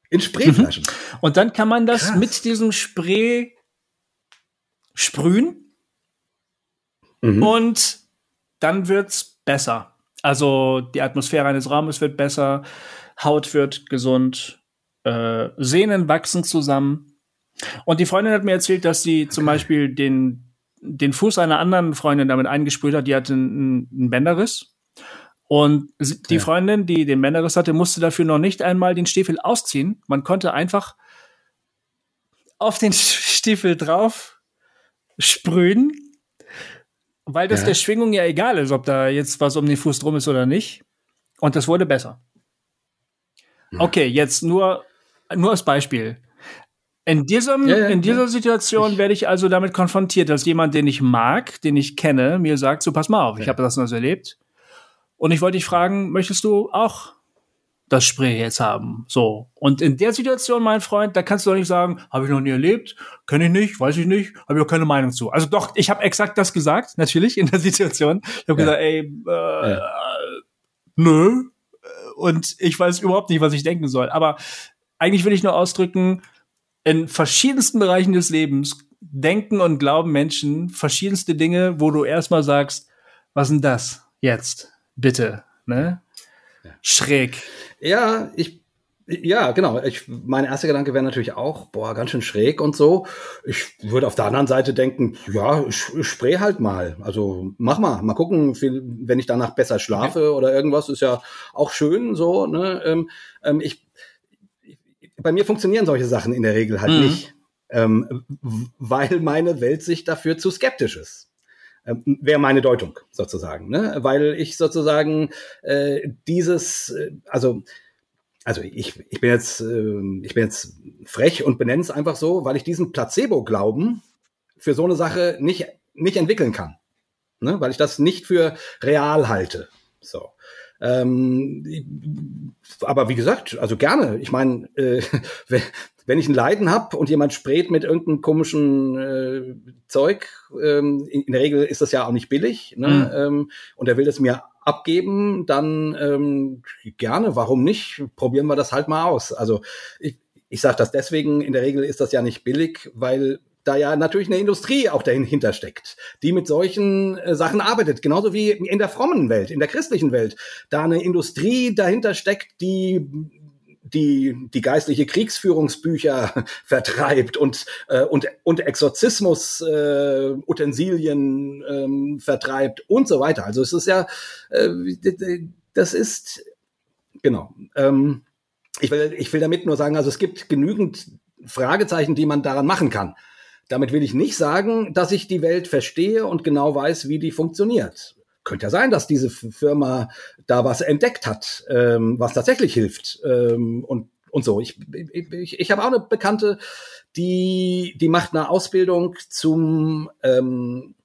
In Sprayflaschen. Mhm. Und dann kann man das Krass. mit diesem Spray sprühen Mhm. Und dann wird's besser. Also die Atmosphäre eines Raumes wird besser, Haut wird gesund, äh, Sehnen wachsen zusammen. Und die Freundin hat mir erzählt, dass sie zum Beispiel den, den Fuß einer anderen Freundin damit eingesprüht hat, die hatte einen, einen Bänderriss. Und die ja. Freundin, die den Bänderriss hatte, musste dafür noch nicht einmal den Stiefel ausziehen. Man konnte einfach auf den Stiefel drauf sprühen weil das ja. der Schwingung ja egal ist, ob da jetzt was um den Fuß drum ist oder nicht. Und das wurde besser. Okay, jetzt nur, nur als Beispiel. In diesem, ja, ja, in dieser Situation werde ich also damit konfrontiert, dass jemand, den ich mag, den ich kenne, mir sagt, so pass mal auf, ich habe das noch erlebt. Und ich wollte dich fragen, möchtest du auch das Spray jetzt haben. So. Und in der Situation, mein Freund, da kannst du doch nicht sagen, habe ich noch nie erlebt, kenne ich nicht, weiß ich nicht, habe ich auch keine Meinung zu. Also doch, ich habe exakt das gesagt, natürlich, in der Situation. Ich habe ja. gesagt, ey, äh, ja. nö. Und ich weiß überhaupt nicht, was ich denken soll. Aber eigentlich will ich nur ausdrücken, in verschiedensten Bereichen des Lebens denken und glauben Menschen verschiedenste Dinge, wo du erstmal sagst, was denn das jetzt? Bitte, ne? Ja. Schräg. Ja, ich ja, genau. Ich, mein erster Gedanke wäre natürlich auch, boah, ganz schön schräg und so. Ich würde auf der anderen Seite denken, ja, ich, ich spray halt mal. Also mach mal, mal gucken, wenn ich danach besser schlafe oder irgendwas, ist ja auch schön so. Ne? Ähm, ähm, ich, bei mir funktionieren solche Sachen in der Regel halt mhm. nicht, ähm, weil meine Welt sich dafür zu skeptisch ist ähm, wäre meine Deutung sozusagen, ne? weil ich sozusagen äh, dieses, äh, also also ich, ich bin jetzt, äh, ich bin jetzt frech und benenne es einfach so, weil ich diesen Placebo-Glauben für so eine Sache nicht, nicht entwickeln kann. Ne? Weil ich das nicht für real halte. So. Ähm, aber wie gesagt, also gerne. Ich meine, äh, wenn ich ein Leiden habe und jemand sprayt mit irgendeinem komischen äh, Zeug, ähm, in, in, der Regel ist das ja auch nicht billig, ne? Mhm. Ähm, und er will das mir abgeben, dann ähm, gerne, warum nicht? Probieren wir das halt mal aus. Also ich, ich sage das deswegen, in der Regel ist das ja nicht billig, weil da ja natürlich eine Industrie auch dahinter steckt, die mit solchen äh, Sachen arbeitet, genauso wie in der frommen Welt, in der christlichen Welt, da eine Industrie dahinter steckt, die die, die geistliche Kriegsführungsbücher vertreibt und, äh, und, und Exorzismus äh, Utensilien ähm, vertreibt und so weiter. Also es ist ja, äh, das ist, genau. Ähm, ich, will, ich will damit nur sagen, also es gibt genügend Fragezeichen, die man daran machen kann. Damit will ich nicht sagen, dass ich die Welt verstehe und genau weiß, wie die funktioniert könnte ja sein, dass diese Firma da was entdeckt hat, ähm, was tatsächlich hilft ähm, und und so. Ich, ich, ich habe auch eine Bekannte, die die macht eine Ausbildung zum ähm,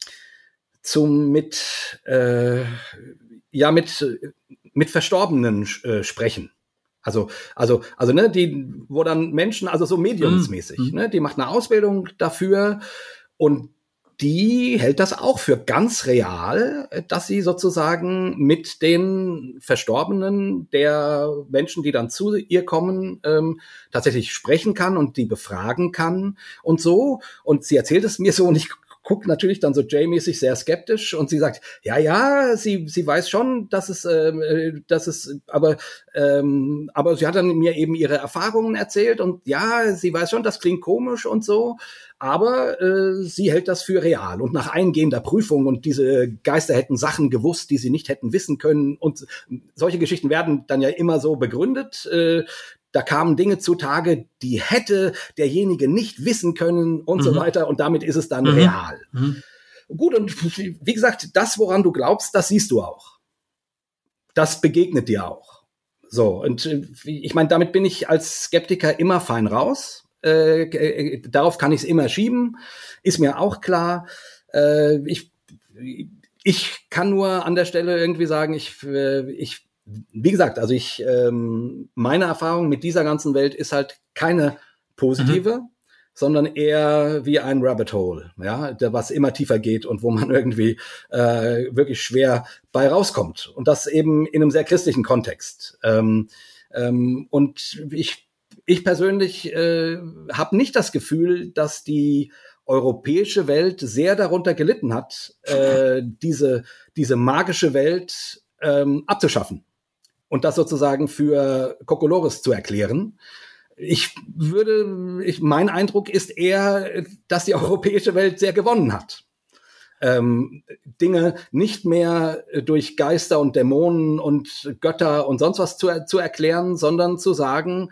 zum mit äh, ja mit mit Verstorbenen äh, sprechen. Also, also, also, ne, die, wo dann Menschen, also so mediumsmäßig, mm. ne, die macht eine Ausbildung dafür und die hält das auch für ganz real, dass sie sozusagen mit den Verstorbenen der Menschen, die dann zu ihr kommen, ähm, tatsächlich sprechen kann und die befragen kann und so. Und sie erzählt es mir so und ich guckt natürlich dann so Jay-mäßig sehr skeptisch und sie sagt, ja, ja, sie, sie weiß schon, dass es, ähm, äh, dass es, aber, ähm, aber sie hat dann mir eben ihre Erfahrungen erzählt und ja, sie weiß schon, das klingt komisch und so, aber äh, sie hält das für real. Und nach eingehender Prüfung und diese Geister hätten Sachen gewusst, die sie nicht hätten wissen können und solche Geschichten werden dann ja immer so begründet. Äh, da kamen Dinge zutage, die hätte derjenige nicht wissen können und mhm. so weiter. Und damit ist es dann mhm. real. Mhm. Gut, und wie gesagt, das, woran du glaubst, das siehst du auch. Das begegnet dir auch. So, und äh, ich meine, damit bin ich als Skeptiker immer fein raus. Äh, äh, darauf kann ich es immer schieben, ist mir auch klar. Äh, ich, ich kann nur an der Stelle irgendwie sagen, ich, äh, ich wie gesagt, also ich, ähm, meine Erfahrung mit dieser ganzen Welt ist halt keine positive, mhm. sondern eher wie ein Rabbit Hole, ja, der, was immer tiefer geht und wo man irgendwie äh, wirklich schwer bei rauskommt. Und das eben in einem sehr christlichen Kontext. Ähm, ähm, und ich, ich persönlich äh, habe nicht das Gefühl, dass die europäische Welt sehr darunter gelitten hat, äh, diese, diese magische Welt ähm, abzuschaffen und das sozusagen für Kokolores zu erklären. Ich würde, ich, mein Eindruck ist eher, dass die europäische Welt sehr gewonnen hat. Ähm, Dinge nicht mehr durch Geister und Dämonen und Götter und sonst was zu, zu erklären, sondern zu sagen,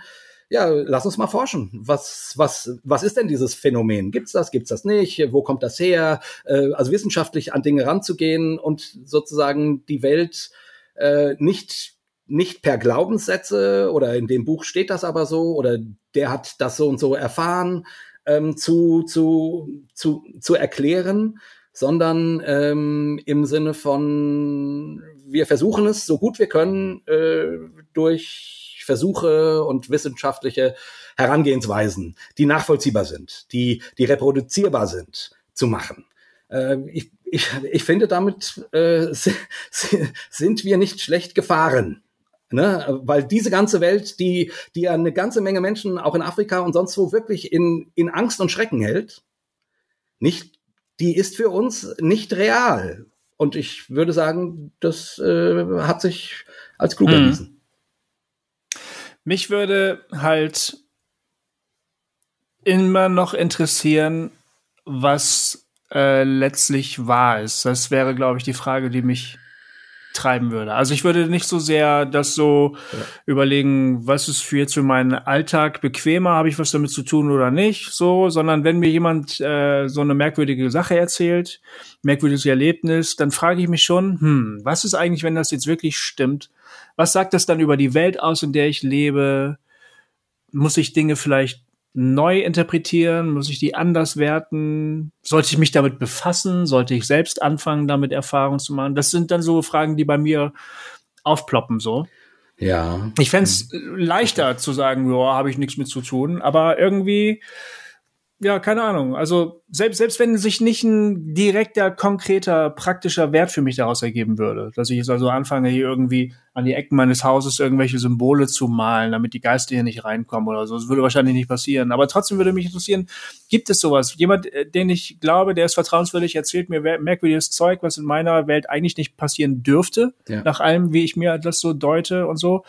ja, lass uns mal forschen. Was, was, was ist denn dieses Phänomen? Gibt's das? Gibt's das nicht? Wo kommt das her? Äh, also wissenschaftlich an Dinge ranzugehen und sozusagen die Welt äh, nicht nicht per Glaubenssätze oder in dem Buch steht das aber so oder der hat das so und so erfahren ähm, zu, zu, zu, zu erklären, sondern ähm, im Sinne von wir versuchen es so gut wir können äh, durch Versuche und wissenschaftliche Herangehensweisen, die nachvollziehbar sind, die, die reproduzierbar sind, zu machen. Äh, ich, ich, ich finde, damit äh, sind wir nicht schlecht gefahren. Ne? Weil diese ganze Welt, die, die ja eine ganze Menge Menschen auch in Afrika und sonst wo wirklich in, in Angst und Schrecken hält, nicht, die ist für uns nicht real. Und ich würde sagen, das äh, hat sich als klug hm. erwiesen. Mich würde halt immer noch interessieren, was äh, letztlich wahr ist. Das wäre, glaube ich, die Frage, die mich treiben würde. Also ich würde nicht so sehr das so ja. überlegen, was ist für jetzt für meinen Alltag bequemer, habe ich was damit zu tun oder nicht, so, sondern wenn mir jemand äh, so eine merkwürdige Sache erzählt, merkwürdiges Erlebnis, dann frage ich mich schon, hm, was ist eigentlich, wenn das jetzt wirklich stimmt? Was sagt das dann über die Welt aus, in der ich lebe? Muss ich Dinge vielleicht neu interpretieren? Muss ich die anders werten? Sollte ich mich damit befassen? Sollte ich selbst anfangen, damit Erfahrungen zu machen? Das sind dann so Fragen, die bei mir aufploppen, so. Ja. Ich fände es leichter zu sagen, ja, habe ich nichts mit zu tun, aber irgendwie ja, keine Ahnung. Also selbst, selbst wenn sich nicht ein direkter, konkreter, praktischer Wert für mich daraus ergeben würde, dass ich jetzt also anfange, hier irgendwie an die Ecken meines Hauses irgendwelche Symbole zu malen, damit die Geister hier nicht reinkommen oder so. Das würde wahrscheinlich nicht passieren. Aber trotzdem würde mich interessieren, gibt es sowas? Jemand, äh, den ich glaube, der ist vertrauenswürdig, erzählt mir merkwürdiges Zeug, was in meiner Welt eigentlich nicht passieren dürfte, ja. nach allem, wie ich mir das so deute und so.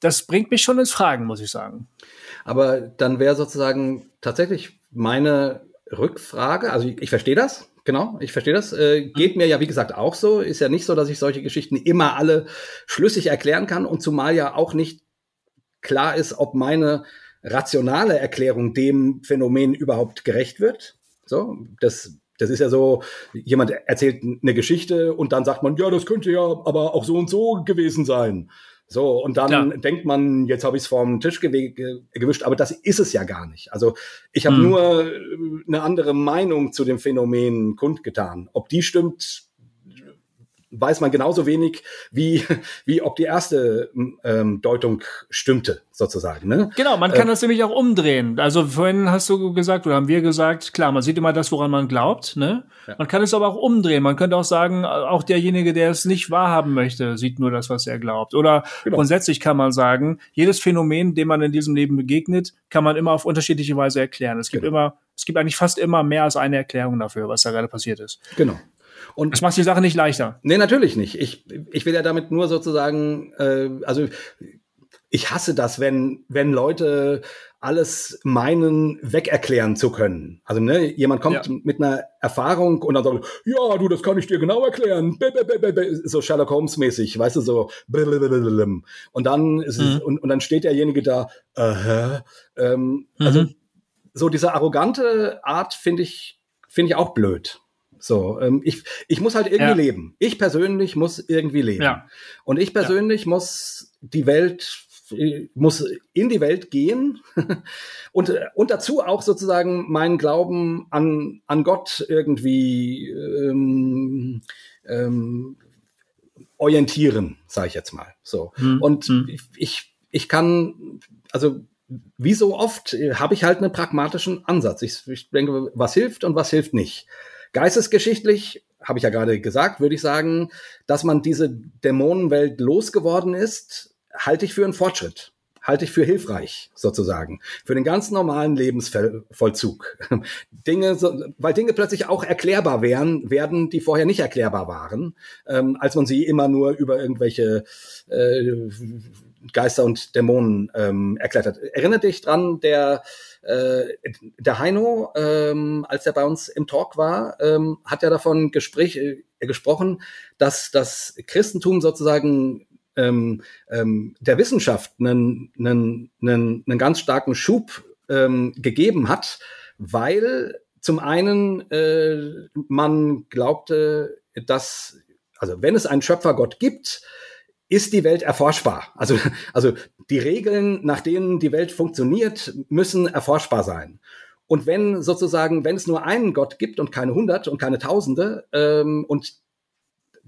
Das bringt mich schon ins Fragen, muss ich sagen. Aber dann wäre sozusagen tatsächlich meine Rückfrage, also ich, ich verstehe das, genau, ich verstehe das. Äh, geht mir ja, wie gesagt, auch so. Ist ja nicht so, dass ich solche Geschichten immer alle schlüssig erklären kann und zumal ja auch nicht klar ist, ob meine rationale Erklärung dem Phänomen überhaupt gerecht wird. So, das, das ist ja so, jemand erzählt eine Geschichte und dann sagt man, ja, das könnte ja aber auch so und so gewesen sein. So, und dann ja. denkt man, jetzt habe ich es vom Tisch ge gewischt, aber das ist es ja gar nicht. Also ich habe hm. nur äh, eine andere Meinung zu dem Phänomen kundgetan. Ob die stimmt, weiß man genauso wenig, wie, wie ob die erste ähm, Deutung stimmte, sozusagen. Ne? Genau, man kann äh, das nämlich auch umdrehen. Also vorhin hast du gesagt, oder haben wir gesagt, klar, man sieht immer das, woran man glaubt. Ne? Ja. Man kann es aber auch umdrehen. Man könnte auch sagen, auch derjenige, der es nicht wahrhaben möchte, sieht nur das, was er glaubt. Oder genau. grundsätzlich kann man sagen, jedes Phänomen, dem man in diesem Leben begegnet, kann man immer auf unterschiedliche Weise erklären. Es gibt genau. immer, es gibt eigentlich fast immer mehr als eine Erklärung dafür, was da gerade passiert ist. Genau. Und das macht die Sache nicht leichter. Nee, natürlich nicht. Ich, ich will ja damit nur sozusagen, äh, also ich hasse das, wenn, wenn Leute alles meinen, wegerklären zu können. Also ne, jemand kommt ja. mit einer Erfahrung und dann sagt, ja, du, das kann ich dir genau erklären. So Sherlock Holmes mäßig, weißt du, so. Und dann ist es, mhm. und, und dann steht derjenige da, äh, ähm, also mhm. so diese arrogante Art finde ich, finde ich auch blöd. So, ähm, ich, ich muss halt irgendwie ja. leben. Ich persönlich muss irgendwie leben. Ja. Und ich persönlich ja. muss die Welt muss in die Welt gehen und, und dazu auch sozusagen meinen Glauben an, an Gott irgendwie ähm, ähm, orientieren, sage ich jetzt mal. So. Hm. Und hm. Ich, ich kann, also wie so oft habe ich halt einen pragmatischen Ansatz. Ich, ich denke, was hilft und was hilft nicht. Geistesgeschichtlich, habe ich ja gerade gesagt, würde ich sagen, dass man diese Dämonenwelt losgeworden ist, halte ich für einen Fortschritt halte ich für hilfreich, sozusagen, für den ganz normalen Lebensvollzug. Dinge, weil Dinge plötzlich auch erklärbar wären, werden, die vorher nicht erklärbar waren, ähm, als man sie immer nur über irgendwelche äh, Geister und Dämonen ähm, erklärt hat. Erinnert dich dran, der äh, der Heino, ähm, als er bei uns im Talk war, ähm, hat ja davon Gespräch, äh, gesprochen, dass das Christentum sozusagen ähm, ähm, der Wissenschaft einen, einen, einen, einen ganz starken Schub ähm, gegeben hat, weil zum einen äh, man glaubte, dass, also wenn es einen Schöpfergott gibt, ist die Welt erforschbar. Also, also die Regeln, nach denen die Welt funktioniert, müssen erforschbar sein. Und wenn sozusagen, wenn es nur einen Gott gibt und keine hundert und keine Tausende ähm, und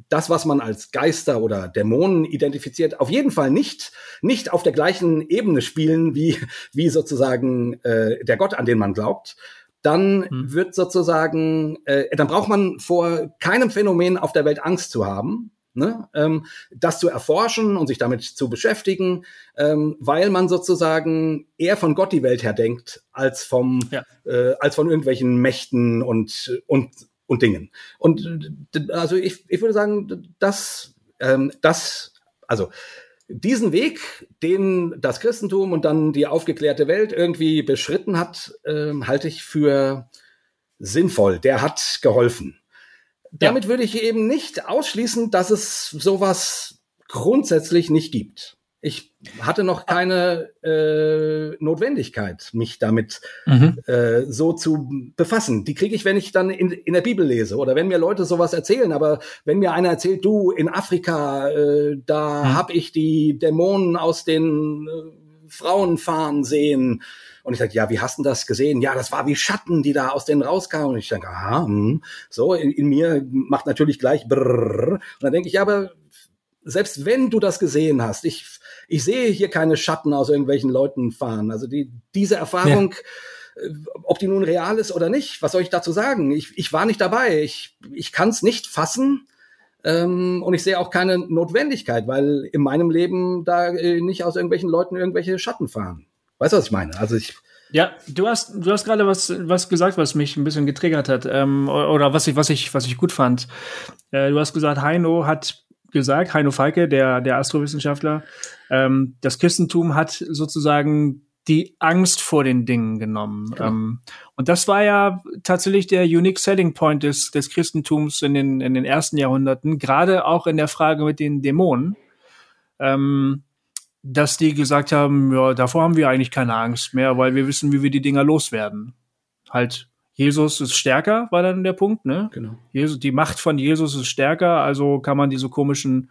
das, was man als Geister oder Dämonen identifiziert, auf jeden Fall nicht, nicht auf der gleichen Ebene spielen wie, wie sozusagen äh, der Gott, an den man glaubt, dann hm. wird sozusagen, äh, dann braucht man vor keinem Phänomen auf der Welt Angst zu haben, ne? ähm, das zu erforschen und sich damit zu beschäftigen, ähm, weil man sozusagen eher von Gott die Welt her denkt, als vom, ja. äh, als von irgendwelchen Mächten und, und, und Dingen. Und also ich, ich würde sagen, dass ähm, das, also diesen Weg, den das Christentum und dann die aufgeklärte Welt irgendwie beschritten hat, ähm, halte ich für sinnvoll. Der hat geholfen. Damit ja. würde ich eben nicht ausschließen, dass es sowas grundsätzlich nicht gibt. Ich hatte noch keine äh, Notwendigkeit, mich damit mhm. äh, so zu befassen. Die kriege ich, wenn ich dann in, in der Bibel lese oder wenn mir Leute sowas erzählen. Aber wenn mir einer erzählt, du in Afrika, äh, da mhm. habe ich die Dämonen aus den äh, Frauen fahren sehen. Und ich sage, ja, wie hast du das gesehen? Ja, das war wie Schatten, die da aus denen rauskamen. Und ich denke, aha, mh. so, in, in mir macht natürlich gleich brrr. Und dann denke ich, ja, aber selbst wenn du das gesehen hast, ich, ich sehe hier keine Schatten aus irgendwelchen Leuten fahren. Also die, diese Erfahrung, ja. Äh, ob die nun real ist oder nicht, was soll ich dazu sagen? Ich, ich war nicht dabei. Ich, ich kann es nicht fassen. Ähm, und ich sehe auch keine Notwendigkeit, weil in meinem Leben da äh, nicht aus irgendwelchen Leuten irgendwelche Schatten fahren. Weißt du, was ich meine? Also ich, ja, du hast, du hast gerade was, was gesagt, was mich ein bisschen getriggert hat, ähm, oder was ich, was ich, was ich gut fand. Äh, du hast gesagt, Heino hat gesagt, Heino Falke, der, der Astrowissenschaftler, ähm, das Christentum hat sozusagen die Angst vor den Dingen genommen. Genau. Ähm, und das war ja tatsächlich der unique selling point des, des Christentums in den, in den ersten Jahrhunderten, gerade auch in der Frage mit den Dämonen, ähm, dass die gesagt haben, ja, davor haben wir eigentlich keine Angst mehr, weil wir wissen, wie wir die Dinger loswerden. Halt Jesus ist stärker, war dann der Punkt, ne? Genau. Jesus, die Macht von Jesus ist stärker, also kann man diese komischen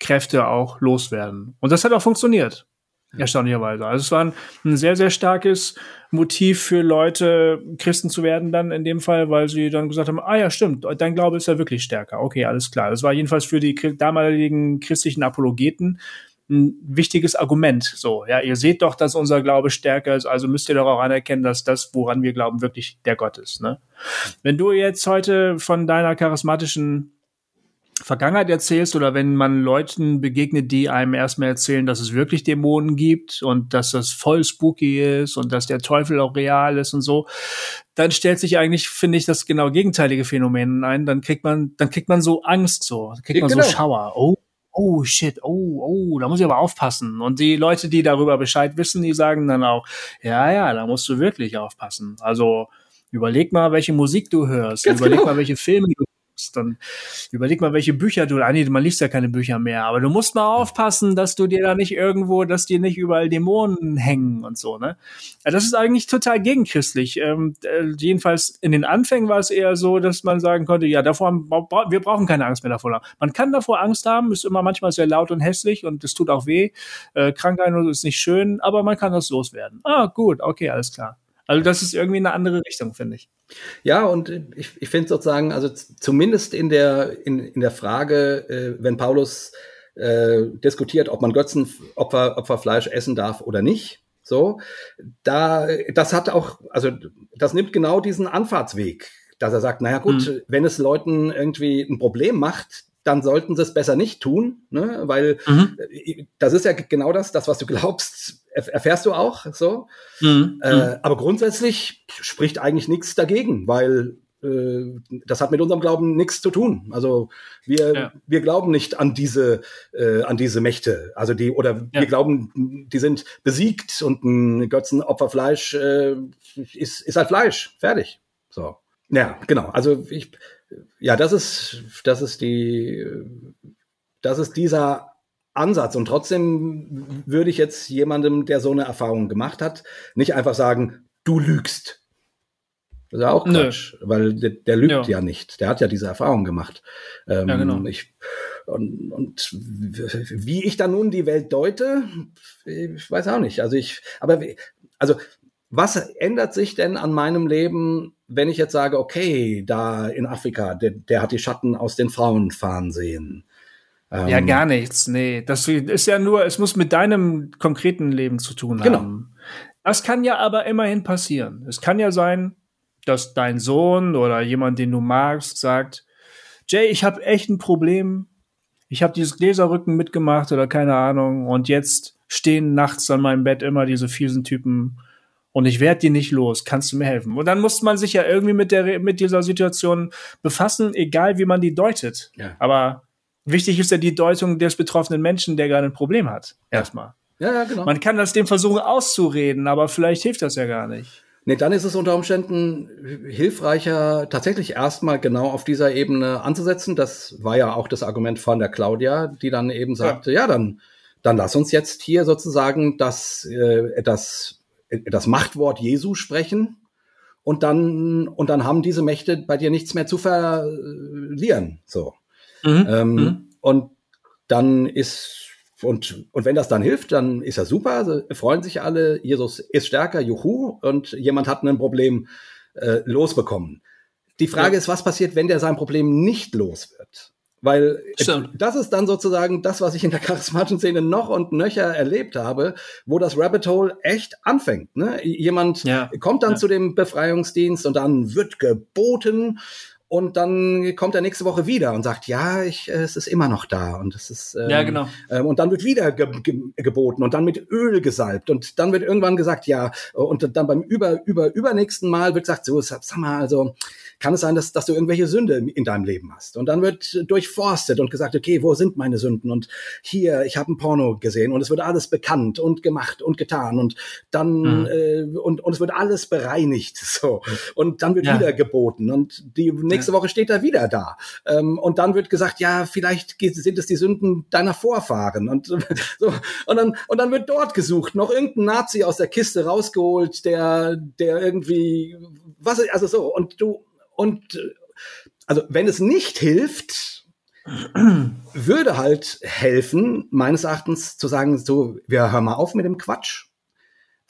Kräfte auch loswerden. Und das hat auch funktioniert. Ja. Erstaunlicherweise. Also es war ein, ein, sehr, sehr starkes Motiv für Leute, Christen zu werden dann in dem Fall, weil sie dann gesagt haben, ah ja, stimmt, dein Glaube ist ja wirklich stärker. Okay, alles klar. Das war jedenfalls für die damaligen christlichen Apologeten ein wichtiges Argument. So, ja, ihr seht doch, dass unser Glaube stärker ist, also müsst ihr doch auch anerkennen, dass das, woran wir glauben, wirklich der Gott ist. Ne? Wenn du jetzt heute von deiner charismatischen Vergangenheit erzählst oder wenn man Leuten begegnet, die einem erstmal erzählen, dass es wirklich Dämonen gibt und dass das voll spooky ist und dass der Teufel auch real ist und so, dann stellt sich eigentlich, finde ich, das genau gegenteilige Phänomen ein. Dann kriegt man, dann kriegt man so Angst so, kriegt man genau. so Schauer. Oh, oh shit, oh, oh, da muss ich aber aufpassen. Und die Leute, die darüber Bescheid wissen, die sagen dann auch, ja, ja, da musst du wirklich aufpassen. Also überleg mal, welche Musik du hörst, Ganz überleg genau. mal, welche Filme du dann überleg mal, welche Bücher du, ah nee, man liest ja keine Bücher mehr, aber du musst mal aufpassen, dass du dir da nicht irgendwo, dass dir nicht überall Dämonen hängen und so, ne? Das ist eigentlich total gegenchristlich. Ähm, äh, jedenfalls in den Anfängen war es eher so, dass man sagen konnte, ja, davor haben, wir brauchen keine Angst mehr davor. Man kann davor Angst haben, ist immer manchmal sehr laut und hässlich und es tut auch weh. Äh, Krankheit ist nicht schön, aber man kann das loswerden. Ah, gut, okay, alles klar. Also das ist irgendwie eine andere Richtung, finde ich. Ja, und ich, ich finde sozusagen, also zumindest in der, in, in der Frage, äh, wenn Paulus äh, diskutiert, ob man Götzenopfer, Opferfleisch essen darf oder nicht, so, da, das hat auch, also das nimmt genau diesen Anfahrtsweg, dass er sagt, naja gut, mhm. wenn es Leuten irgendwie ein Problem macht, dann sollten sie es besser nicht tun, ne? weil mhm. das ist ja genau das, das, was du glaubst, erfährst du auch so. Mhm. Äh, mhm. aber grundsätzlich spricht eigentlich nichts dagegen, weil äh, das hat mit unserem Glauben nichts zu tun. Also wir, ja. wir glauben nicht an diese, äh, an diese Mächte. Also die, oder ja. wir glauben, die sind besiegt und ein Götzenopferfleisch äh, ist, ist halt Fleisch. Fertig. So. Ja, genau. Also ich, ja, das ist, das ist die, das ist dieser Ansatz. Und trotzdem würde ich jetzt jemandem, der so eine Erfahrung gemacht hat, nicht einfach sagen, du lügst. Das ist ja auch Quatsch, Nö. weil der, der lügt ja. ja. nicht. Der hat ja diese Erfahrung gemacht. Ähm, ja, genau. Ich, und, und wie ich dann nun die Welt deute, ich weiß auch nicht. Also ich, aber also was ändert sich denn an meinem Leben, wenn ich jetzt sage, okay, da in Afrika, der, der hat die Schatten aus den Frauen fahren sehen? Ähm, ja, gar nichts. Nee, das ist ja nur, es muss mit deinem konkreten Leben zu tun genau. haben. Das kann ja aber immerhin passieren. Es kann ja sein, dass dein Sohn oder jemand, den du magst, sagt, Jay, ich habe echt ein Problem. ich habe dieses Gläserrücken mitgemacht oder keine Ahnung und jetzt stehen nachts an meinem Bett immer diese fiesen Typen und ich werde die nicht los, kannst du mir helfen? Und dann muss man sich ja irgendwie mit der mit dieser Situation befassen, egal wie man die deutet. Ja. Aber wichtig ist ja die Deutung des betroffenen Menschen, der gerade ein Problem hat. Erstmal. Ja, ja, genau. Man kann das dem versuchen auszureden, aber vielleicht hilft das ja gar nicht. Nee, dann ist es unter Umständen hilfreicher, tatsächlich erstmal genau auf dieser Ebene anzusetzen. Das war ja auch das Argument von der Claudia, die dann eben sagte, ja, ja dann, dann lass uns jetzt hier sozusagen das, äh, das, das Machtwort Jesu sprechen. Und dann, und dann haben diese Mächte bei dir nichts mehr zu verlieren. So. Mhm. Ähm, mhm. Und dann ist und, und wenn das dann hilft, dann ist das super. Also freuen sich alle. Jesus ist stärker, juhu. Und jemand hat ein Problem äh, losbekommen. Die Frage ja. ist, was passiert, wenn der sein Problem nicht los wird? Weil Stimmt. das ist dann sozusagen das, was ich in der charismatischen Szene noch und nöcher erlebt habe, wo das Rabbit Hole echt anfängt. Ne? Jemand ja. kommt dann ja. zu dem Befreiungsdienst und dann wird geboten und dann kommt er nächste Woche wieder und sagt, ja, ich, äh, es ist immer noch da und es ist ähm, ja genau ähm, und dann wird wieder ge ge geboten und dann mit Öl gesalbt und dann wird irgendwann gesagt, ja und dann beim über über übernächsten Mal wird gesagt, so sag mal also kann es sein, dass, dass du irgendwelche Sünde in deinem Leben hast. Und dann wird durchforstet und gesagt, okay, wo sind meine Sünden? Und hier, ich habe ein Porno gesehen und es wird alles bekannt und gemacht und getan und dann mhm. äh, und, und es wird alles bereinigt. So. Und dann wird ja. wieder geboten und die nächste. Woche steht er wieder da. Ähm, und dann wird gesagt, ja, vielleicht sind es die Sünden deiner Vorfahren. Und so, und dann, und dann wird dort gesucht, noch irgendein Nazi aus der Kiste rausgeholt, der, der irgendwie, was, also so, und du, und also wenn es nicht hilft, würde halt helfen, meines Erachtens zu sagen, so, wir hören mal auf mit dem Quatsch.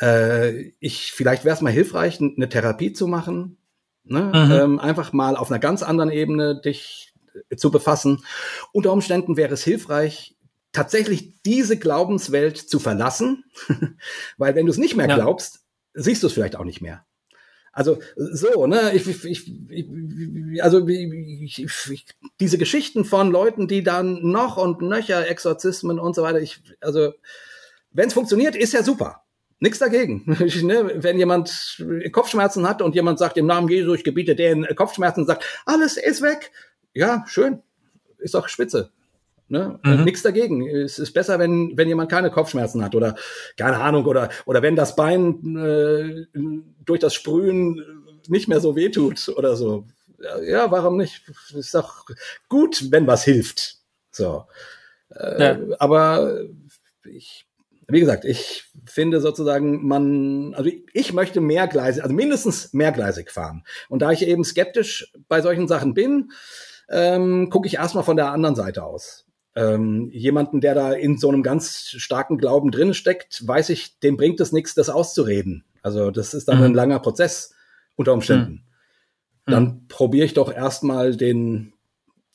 Äh, ich, vielleicht wäre es mal hilfreich, eine Therapie zu machen. Ne? Mhm. Ähm, einfach mal auf einer ganz anderen Ebene dich zu befassen. Unter Umständen wäre es hilfreich, tatsächlich diese Glaubenswelt zu verlassen, weil wenn du es nicht mehr ja. glaubst, siehst du es vielleicht auch nicht mehr. Also so, ne, ich, ich, ich also diese Geschichten von Leuten, die dann noch und nöcher Exorzismen und so weiter, ich, also wenn es funktioniert, ist ja super. Nichts dagegen. ne, wenn jemand Kopfschmerzen hat und jemand sagt, im Namen Jesu, ich gebiete den Kopfschmerzen, sagt, alles ist weg. Ja, schön. Ist doch spitze. Ne? Mhm. Nichts dagegen. Es ist besser, wenn, wenn jemand keine Kopfschmerzen hat oder keine Ahnung oder, oder wenn das Bein äh, durch das Sprühen nicht mehr so wehtut oder so. Ja, warum nicht? Ist doch gut, wenn was hilft. So. Äh, ja. Aber ich, wie gesagt, ich finde sozusagen, man, also ich, möchte mehrgleisig, also mindestens mehrgleisig fahren. Und da ich eben skeptisch bei solchen Sachen bin, ähm, gucke ich erstmal von der anderen Seite aus ähm, jemanden, der da in so einem ganz starken Glauben drin steckt, weiß ich, dem bringt es nichts, das auszureden. Also das ist dann mhm. ein langer Prozess unter Umständen. Mhm. Dann mhm. probiere ich doch erstmal den,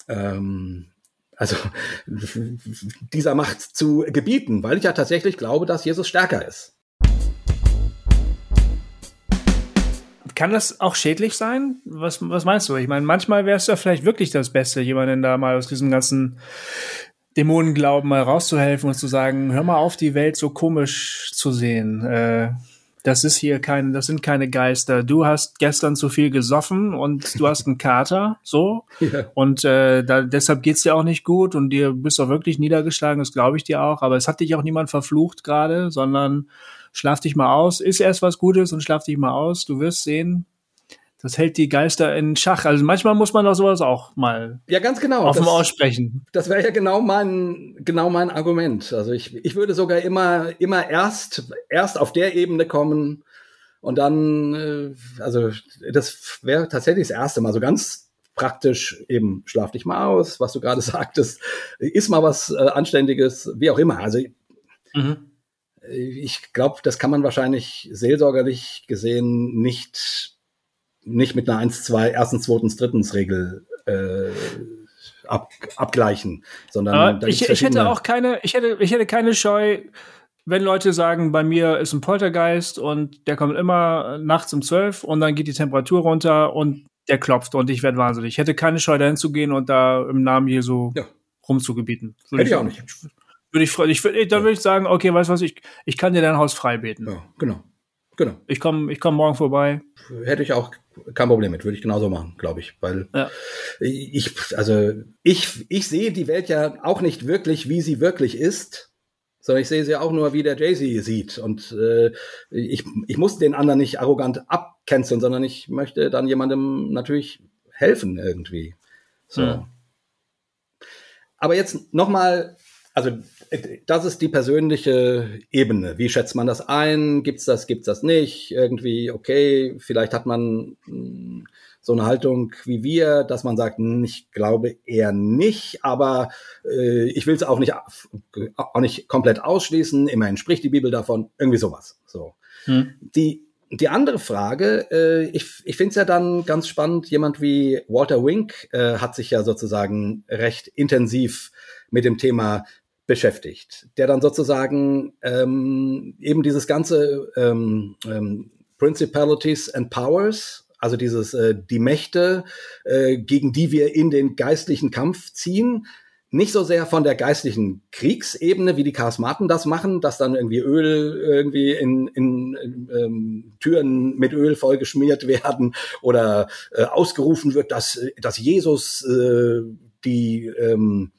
ähm, also dieser Macht zu gebieten, weil ich ja tatsächlich glaube, dass Jesus stärker ist. Kann das auch schädlich sein? Was, was meinst du? Ich meine, manchmal wäre es ja vielleicht wirklich das Beste, jemanden da mal aus diesem ganzen Dämonenglauben mal rauszuhelfen und zu sagen, hör mal auf, die Welt so komisch zu sehen. Äh, das ist hier kein, das sind keine Geister. Du hast gestern zu viel gesoffen und du hast einen Kater, so. Ja. Und äh, da, deshalb geht's dir auch nicht gut und dir bist auch wirklich niedergeschlagen, das glaube ich dir auch. Aber es hat dich auch niemand verflucht gerade, sondern schlaf dich mal aus, ist erst was Gutes und schlaf dich mal aus. Du wirst sehen, das hält die Geister in Schach. Also manchmal muss man doch sowas auch mal ja, ganz genau. offen das, aussprechen. Das wäre ja genau mein, genau mein Argument. Also ich, ich würde sogar immer, immer erst, erst auf der Ebene kommen und dann, äh, also das wäre tatsächlich das erste Mal so ganz praktisch eben schlaf dich mal aus, was du gerade sagtest, ist mal was äh, Anständiges, wie auch immer. Also mhm. ich glaube, das kann man wahrscheinlich seelsorgerlich gesehen nicht nicht mit einer 1, 2, erstens, zweitens, drittens Regel äh, ab, abgleichen, sondern ich, ich hätte auch keine, ich hätte, ich hätte keine Scheu, wenn Leute sagen, bei mir ist ein Poltergeist und der kommt immer nachts um zwölf und dann geht die Temperatur runter und der klopft und ich werde wahnsinnig. Ich hätte keine Scheu, dahin zu gehen und da im Namen Jesu ja. rumzugebieten. Hätte ich auch nicht. Würde ich, ich, würd, da würde ich sagen, okay, weißt du was, ich, ich kann dir dein Haus frei beten. Ja, genau. Genau. Ich komme ich komm morgen vorbei. Hätte ich auch kein Problem mit, würde ich genauso machen, glaube ich. Weil Ja. ich, also ich, ich sehe die Welt ja auch nicht wirklich, wie sie wirklich ist, sondern ich sehe sie auch nur, wie der Jay-Z sieht. Und äh, ich, ich muss den anderen nicht arrogant abcanceln, sondern ich möchte dann jemandem natürlich helfen irgendwie. So. Ja. Aber jetzt nochmal, also das ist die persönliche Ebene. Wie schätzt man das ein? Gibt's das, gibt's das nicht? Irgendwie, okay, vielleicht hat man mh, so eine Haltung wie wir, dass man sagt, hm, ich glaube eher nicht, aber äh, ich will es auch nicht, auch nicht komplett ausschließen. Immerhin spricht die Bibel davon, irgendwie sowas. So. Hm. Die, die andere Frage, äh, ich, ich finde es ja dann ganz spannend, jemand wie Walter Wink äh, hat sich ja sozusagen recht intensiv mit dem Thema beschäftigt, der dann sozusagen ähm, eben dieses ganze ähm, ähm, Principalities and Powers, also dieses äh, die Mächte, äh, gegen die wir in den geistlichen Kampf ziehen, nicht so sehr von der geistlichen Kriegsebene, wie die Charismaten das machen, dass dann irgendwie Öl irgendwie in, in, in ähm, Türen mit Öl vollgeschmiert werden oder äh, ausgerufen wird, dass, dass Jesus äh, die ähm,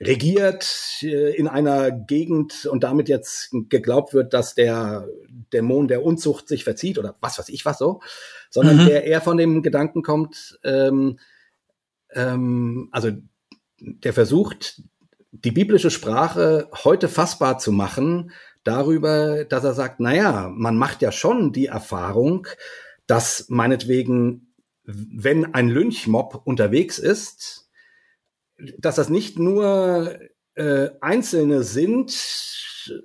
regiert äh, in einer Gegend und damit jetzt geglaubt wird, dass der Dämon der Unzucht sich verzieht oder was weiß ich was so, sondern Mhm. der eher von dem Gedanken kommt, ähm, ähm, also der versucht, die biblische Sprache heute fassbar zu machen, darüber, dass er sagt, naja, man macht ja schon die Erfahrung, dass meinetwegen, wenn ein Lynchmob unterwegs ist, dass das nicht nur äh, Einzelne sind,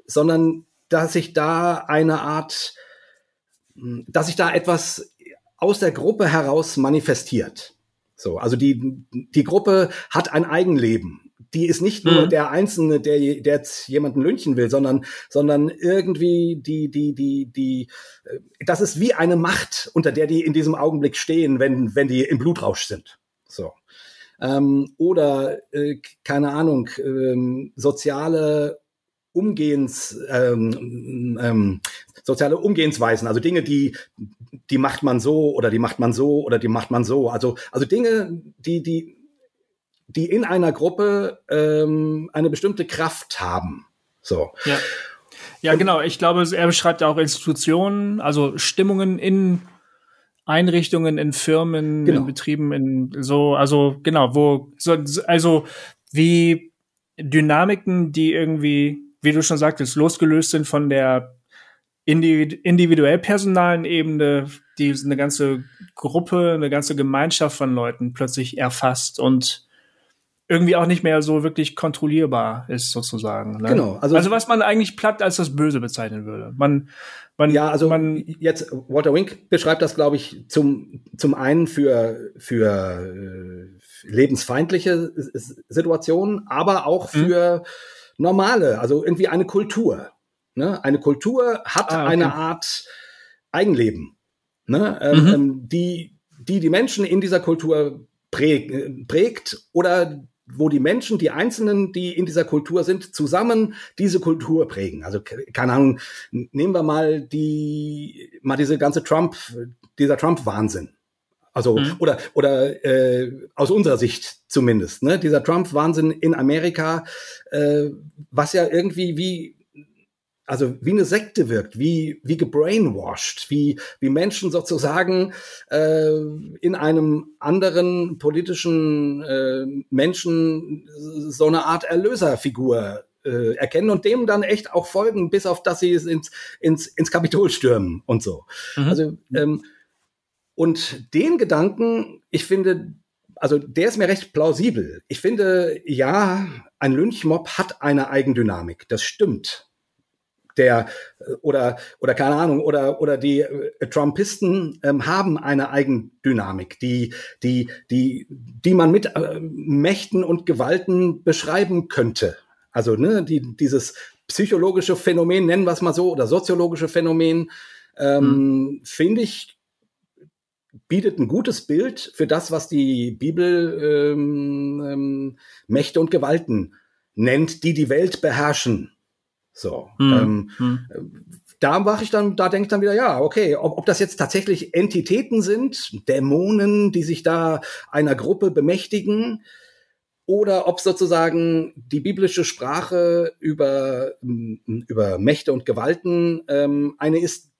sondern dass sich da eine Art, dass sich da etwas aus der Gruppe heraus manifestiert. So, also die, die Gruppe hat ein Eigenleben. Die ist nicht nur Mhm. der Einzelne, der, der jetzt jemanden lynchen will, sondern, sondern irgendwie die, die, die, die, äh, das ist wie eine Macht, unter der die in diesem Augenblick stehen, wenn, wenn die im Blutrausch sind. So. Ähm, oder, äh, keine Ahnung, ähm, soziale Umgehens, ähm, ähm, soziale Umgehensweisen, also Dinge, die, die macht man so oder die macht man so oder die macht man so. Also, also Dinge, die, die, die in einer Gruppe ähm, eine bestimmte Kraft haben. So. Ja. Ja, genau. Ich glaube, er beschreibt auch Institutionen, also Stimmungen in Einrichtungen, in Firmen, Genau. in Betrieben, in so, also genau, wo, so, also wie Dynamiken, die irgendwie, wie du schon sagtest, losgelöst sind von der individ individuell personalen Ebene, die eine ganze Gruppe, eine ganze Gemeinschaft von Leuten plötzlich erfasst und irgendwie auch nicht mehr so wirklich kontrollierbar ist sozusagen. Ne? Genau, also- Also, was man eigentlich platt als das Böse bezeichnen würde. Man, man, Ja, also man, jetzt Walter Wink beschreibt das, glaube ich, zum zum einen für für äh, lebensfeindliche Situationen, aber auch Mhm. für normale, also irgendwie eine Kultur. Ne? Eine Kultur hat Ah, okay. eine Art Eigenleben, ne? ähm, Mhm. ähm, die die die Menschen in dieser Kultur äh, prägt oder wo die Menschen, die Einzelnen, die in dieser Kultur sind, zusammen diese Kultur prägen. Also ke- keine Ahnung, nehmen wir mal die mal diese ganze Trump, dieser Trump-Wahnsinn. Also Mhm. oder oder äh, aus unserer Sicht zumindest, ne, dieser Trump-Wahnsinn in Amerika, äh, was ja irgendwie wie also wie eine Sekte wirkt, wie wie gebrainwashed, wie wie Menschen sozusagen äh, in einem anderen politischen äh, Menschen so eine Art Erlöserfigur äh, erkennen und dem dann echt auch folgen, bis auf dass sie es ins ins ins Kapitol stürmen und so. Mhm. Also ähm, und den Gedanken, ich finde, also der ist mir recht plausibel. Ich finde, ja, ein Lynchmob hat eine Eigendynamik. Das stimmt. Der oder oder keine Ahnung oder oder die äh, Trumpisten ähm, haben eine Eigendynamik, die die die die man mit äh, Mächten und Gewalten beschreiben könnte. Also ne, die dieses psychologische Phänomen nennen wir es mal so oder soziologische Phänomen ähm, finde ich bietet ein gutes Bild für das, was die Bibel ähm, ähm, Mächte und Gewalten nennt, die die Welt beherrschen. So. Mhm. Ähm, mhm. Da mache ich dann, da denke ich dann wieder, ja, okay, ob, ob das jetzt tatsächlich Entitäten sind, Dämonen, die sich da einer Gruppe bemächtigen, oder ob sozusagen die biblische Sprache über, über Mächte und Gewalten ähm, eine ist,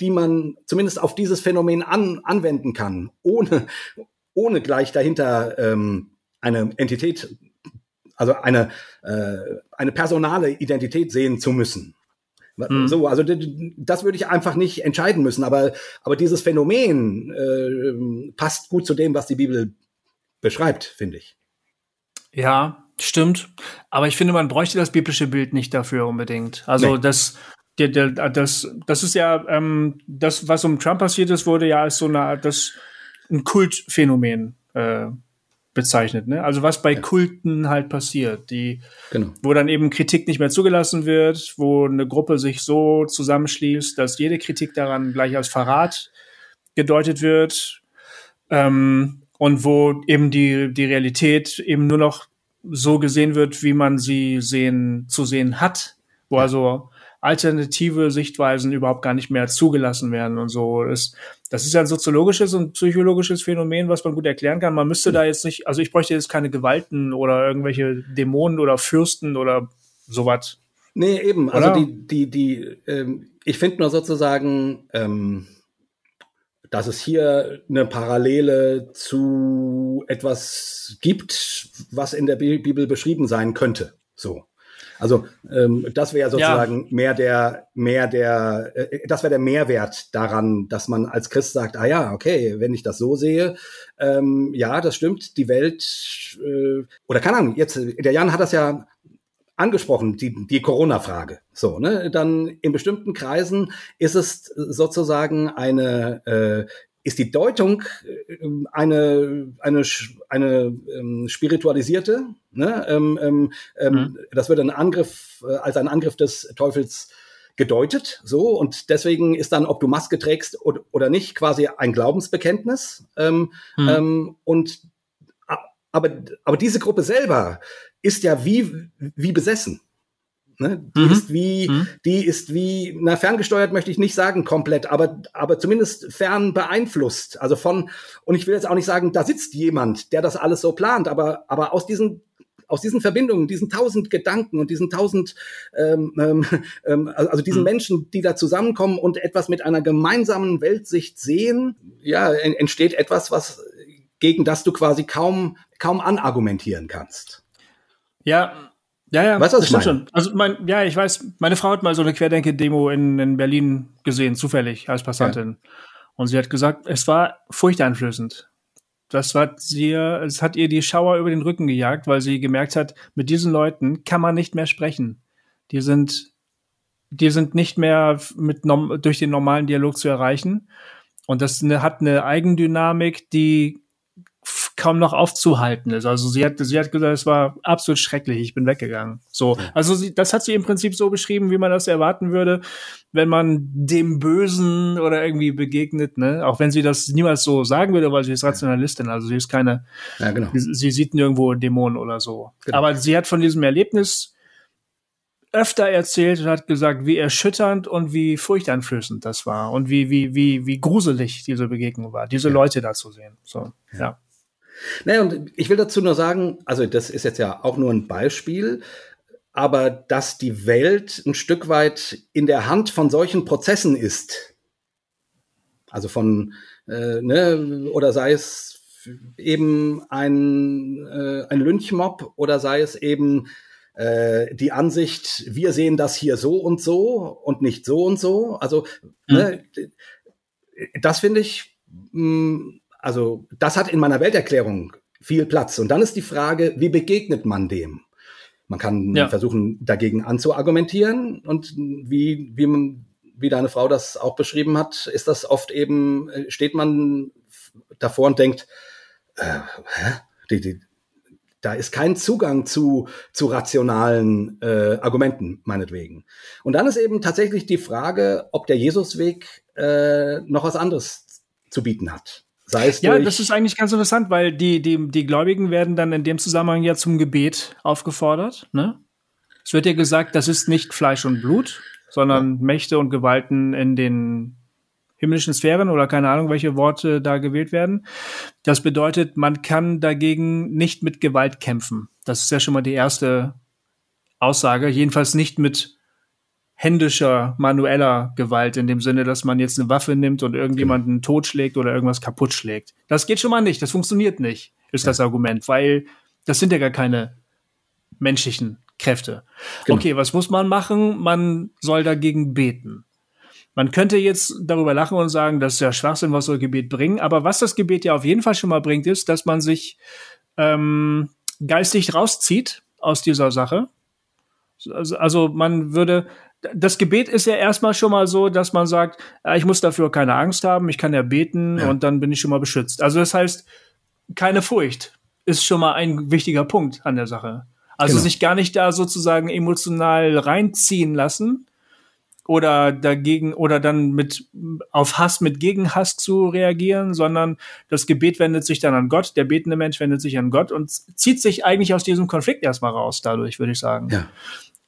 die man zumindest auf dieses Phänomen an, anwenden kann, ohne, ohne gleich dahinter ähm, eine Entität, also eine, äh, eine personale Identität sehen zu müssen. Mhm. So, also das würde ich einfach nicht entscheiden müssen, aber, aber dieses Phänomen äh, passt gut zu dem, was die Bibel beschreibt, finde ich. Ja, stimmt. Aber ich finde, man bräuchte das biblische Bild nicht dafür unbedingt. Also nee. das, der, der, das, das ist ja ähm, das, was um Trump passiert ist, wurde ja als so eine das ein Kultphänomen äh, bezeichnet. Ne? Also was bei ja. Kulten halt passiert, die, genau. wo dann eben Kritik nicht mehr zugelassen wird, wo eine Gruppe sich so zusammenschließt, dass jede Kritik daran gleich als Verrat gedeutet wird. Ähm, und wo eben die, die Realität eben nur noch so gesehen wird, wie man sie sehen, zu sehen hat, wo also alternative Sichtweisen überhaupt gar nicht mehr zugelassen werden und so. Das, das ist ja ein soziologisches und psychologisches Phänomen, was man gut erklären kann. Man müsste da jetzt nicht, also ich bräuchte jetzt keine Gewalten oder irgendwelche Dämonen oder Fürsten oder sowas. Nee, eben. Also oder? Also die, die, die, ähm, ich finde nur sozusagen, ähm, dass es hier eine Parallele zu etwas gibt, was in der Bibel beschrieben sein könnte. So. Also ähm, das wäre sozusagen ja. mehr der, mehr der, äh, das wäre der Mehrwert daran, dass man als Christ sagt, ah ja, okay, wenn ich das so sehe, ähm, ja, das stimmt, die Welt äh, oder keine Ahnung, jetzt der Jan hat das ja angesprochen, die, die Corona-Frage. So, ne? Dann in bestimmten Kreisen ist es sozusagen eine äh, ist die Deutung äh, eine eine eine ähm, spiritualisierte. Ne? Ähm, ähm, ähm, mhm. Das wird ein Angriff äh, als ein Angriff des Teufels gedeutet. So und deswegen ist dann, ob du Maske trägst oder, oder nicht, quasi ein Glaubensbekenntnis. Ähm, mhm. ähm, und aber aber diese Gruppe selber ist ja wie, wie besessen. Ne? Die mhm. ist wie, mhm. die ist wie, na, ferngesteuert möchte ich nicht sagen komplett, aber, aber zumindest fern beeinflusst. Also von, und ich will jetzt auch nicht sagen, da sitzt jemand, der das alles so plant, aber, aber aus diesen aus diesen Verbindungen, diesen tausend Gedanken und diesen tausend, ähm, ähm, ähm also diesen mhm. Menschen, die da zusammenkommen und etwas mit einer gemeinsamen Weltsicht sehen, ja, entsteht etwas, was gegen das du quasi kaum kaum anargumentieren kannst. Ja, ja, ja, weißt, was stimmt schon. Also mein, ja, ich weiß, meine Frau hat mal so eine Querdenke-Demo in, in Berlin gesehen, zufällig als Passantin. Ja. Und sie hat gesagt, es war furchteinflößend. Das war sie, es hat ihr die Schauer über den Rücken gejagt, weil sie gemerkt hat, mit diesen Leuten kann man nicht mehr sprechen. Die sind, die sind nicht mehr mit durch den normalen Dialog zu erreichen. Und das ne, hat eine Eigendynamik, die kaum noch aufzuhalten ist. Also sie hat, sie hat gesagt, es war absolut schrecklich, ich bin weggegangen. So, also sie, das hat sie im Prinzip so beschrieben, wie man das erwarten würde, wenn man dem Bösen oder irgendwie begegnet, ne? Auch wenn sie das niemals so sagen würde, weil sie ist Rationalistin, also sie ist keine, ja, genau. sie, sie sieht nirgendwo Dämonen oder so. Genau. Aber sie hat von diesem Erlebnis öfter erzählt und hat gesagt, wie erschütternd und wie furchteinflößend das war und wie, wie, wie, wie gruselig diese Begegnung war, diese ja. Leute da zu sehen. So, ja. ja. Naja, und ich will dazu nur sagen, also das ist jetzt ja auch nur ein Beispiel, aber dass die Welt ein Stück weit in der Hand von solchen Prozessen ist, also von, äh, ne, oder sei es eben ein, äh, ein Lynchmob oder sei es eben äh, die Ansicht, wir sehen das hier so und so und nicht so und so. Also, mhm. ne, das finde ich, mh, mm, also das hat in meiner Welterklärung viel Platz. Und dann ist die Frage, wie begegnet man dem? Man kann ja. versuchen, dagegen anzuargumentieren und wie, wie, man, wie deine Frau das auch beschrieben hat, ist das oft eben, äh, steht man davor und denkt, äh, hä? Die, die, da ist kein Zugang zu, zu rationalen äh, Argumenten, meinetwegen. Und dann ist eben tatsächlich die Frage, ob der Jesusweg äh, noch was anderes zu bieten hat. Sei es ja, das ist eigentlich ganz interessant, weil die, die, die Gläubigen werden dann in dem Zusammenhang ja zum Gebet aufgefordert. Ne? Es wird ja gesagt, das ist nicht Fleisch und Blut, sondern ja. Mächte und Gewalten in den himmlischen Sphären oder keine Ahnung, welche Worte da gewählt werden. Das bedeutet, man kann dagegen nicht mit Gewalt kämpfen. Das ist ja schon mal die erste Aussage. Jedenfalls nicht mit händischer, manueller Gewalt in dem Sinne, dass man jetzt eine Waffe nimmt und irgendjemanden genau. totschlägt oder irgendwas kaputt schlägt. Das geht schon mal nicht. Das funktioniert nicht, ist ja. das Argument, weil das sind ja gar keine menschlichen Kräfte. Genau. Okay, was muss man machen? Man soll dagegen beten. Man könnte jetzt darüber lachen und sagen, das ist ja Schwachsinn, was soll Gebet bringen. Aber was das Gebet ja auf jeden Fall schon mal bringt, ist, dass man sich ähm, geistig rauszieht aus dieser Sache. Also, also man würde, das Gebet ist ja erstmal schon mal so, dass man sagt, äh, ich muss dafür keine Angst haben, ich kann ja beten ja. und dann bin ich schon mal beschützt. Also das heißt, keine Furcht ist schon mal ein wichtiger Punkt an der Sache. Also genau. sich gar nicht da sozusagen emotional reinziehen lassen oder dagegen oder dann mit auf Hass mit Gegenhass zu reagieren, sondern das Gebet wendet sich dann an Gott, der betende Mensch wendet sich an Gott und zieht sich eigentlich aus diesem Konflikt erstmal raus dadurch, würde ich sagen. Ja.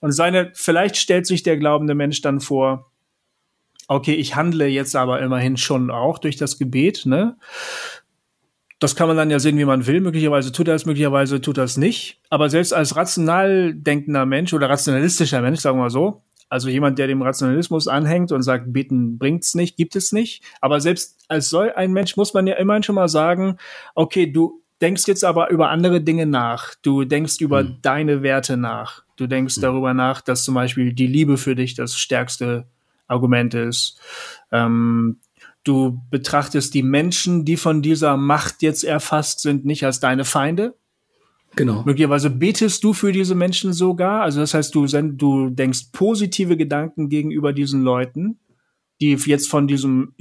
Und seine, vielleicht stellt sich der glaubende Mensch dann vor, okay, ich handle jetzt aber immerhin schon auch durch das Gebet, ne? Das kann man dann ja sehen, wie man will. Möglicherweise tut er es, möglicherweise tut er es nicht. Aber selbst als rational denkender Mensch oder rationalistischer Mensch, sagen wir mal so, also jemand, der dem Rationalismus anhängt und sagt, beten bringt's nicht, gibt es nicht. Aber selbst als so ein Mensch muss man ja immerhin schon mal sagen, okay, du denkst jetzt aber über andere Dinge nach. Du denkst über hm. deine Werte nach. Du denkst mhm. darüber nach, dass zum Beispiel die Liebe für dich das stärkste Argument ist. Ähm, du betrachtest die Menschen, die von dieser Macht jetzt erfasst sind, nicht als deine Feinde. Genau. Möglicherweise betest du für diese Menschen sogar. Also das heißt, du, du denkst positive Gedanken gegenüber diesen Leuten, die jetzt von diesem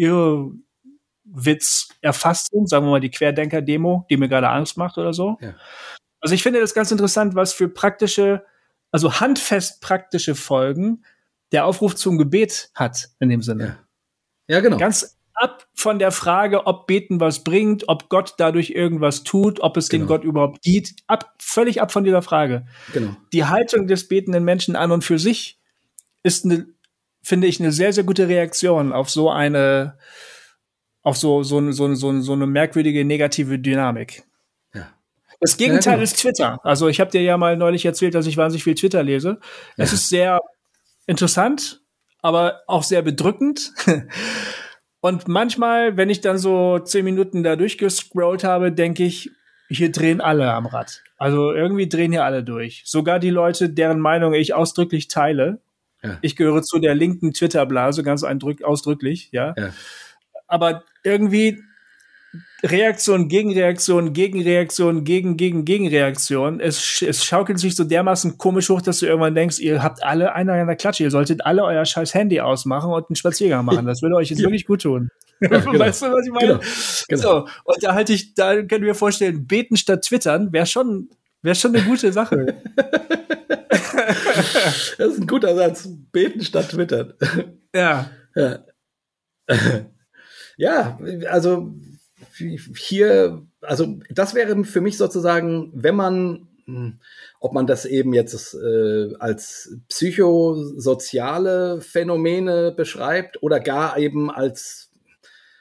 Irrwitz erfasst sind. Sagen wir mal die Querdenker-Demo, die mir gerade Angst macht oder so. Ja. Also ich finde das ganz interessant, was für praktische also handfest praktische Folgen der Aufruf zum Gebet hat in dem Sinne. Ja, ja genau. Ganz ab von der Frage, ob Beten was bringt, ob Gott dadurch irgendwas tut, ob es genau. den Gott überhaupt gibt, ab, völlig ab von dieser Frage. Genau. Die Haltung des betenden Menschen an und für sich ist eine, finde ich, eine sehr, sehr gute Reaktion auf so eine, auf so, so, so, so, so eine merkwürdige negative Dynamik. Das Gegenteil ja, genau. ist Twitter. Also ich habe dir ja mal neulich erzählt, dass ich wahnsinnig viel Twitter lese. Ja. Es ist sehr interessant, aber auch sehr bedrückend. Und manchmal, wenn ich dann so zehn Minuten da durchgescrollt habe, denke ich, hier drehen alle am Rad. Also irgendwie drehen hier alle durch. Sogar die Leute, deren Meinung ich ausdrücklich teile. Ja. Ich gehöre zu der linken Twitter-Blase, ganz ausdrücklich, ja. ja. Aber irgendwie Reaktion, Gegenreaktion, Gegenreaktion, gegen, gegen, Gegenreaktion. Es, es schaukelt sich so dermaßen komisch hoch, dass du irgendwann denkst, ihr habt alle einer an der Klatsche. Ihr solltet alle euer scheiß Handy ausmachen und einen Spaziergang machen. Das würde euch jetzt ja. wirklich gut tun. Ja, genau. Weißt du, was ich meine? Genau. Genau. So, und da halte ich, da können wir vorstellen, beten statt twittern wäre schon, wäre schon eine gute Sache. das ist ein guter Satz. Beten statt twittern. Ja. Ja, ja also hier, also das wäre für mich sozusagen, wenn man, hm, ob man das eben jetzt äh, als psychosoziale Phänomene beschreibt oder gar eben als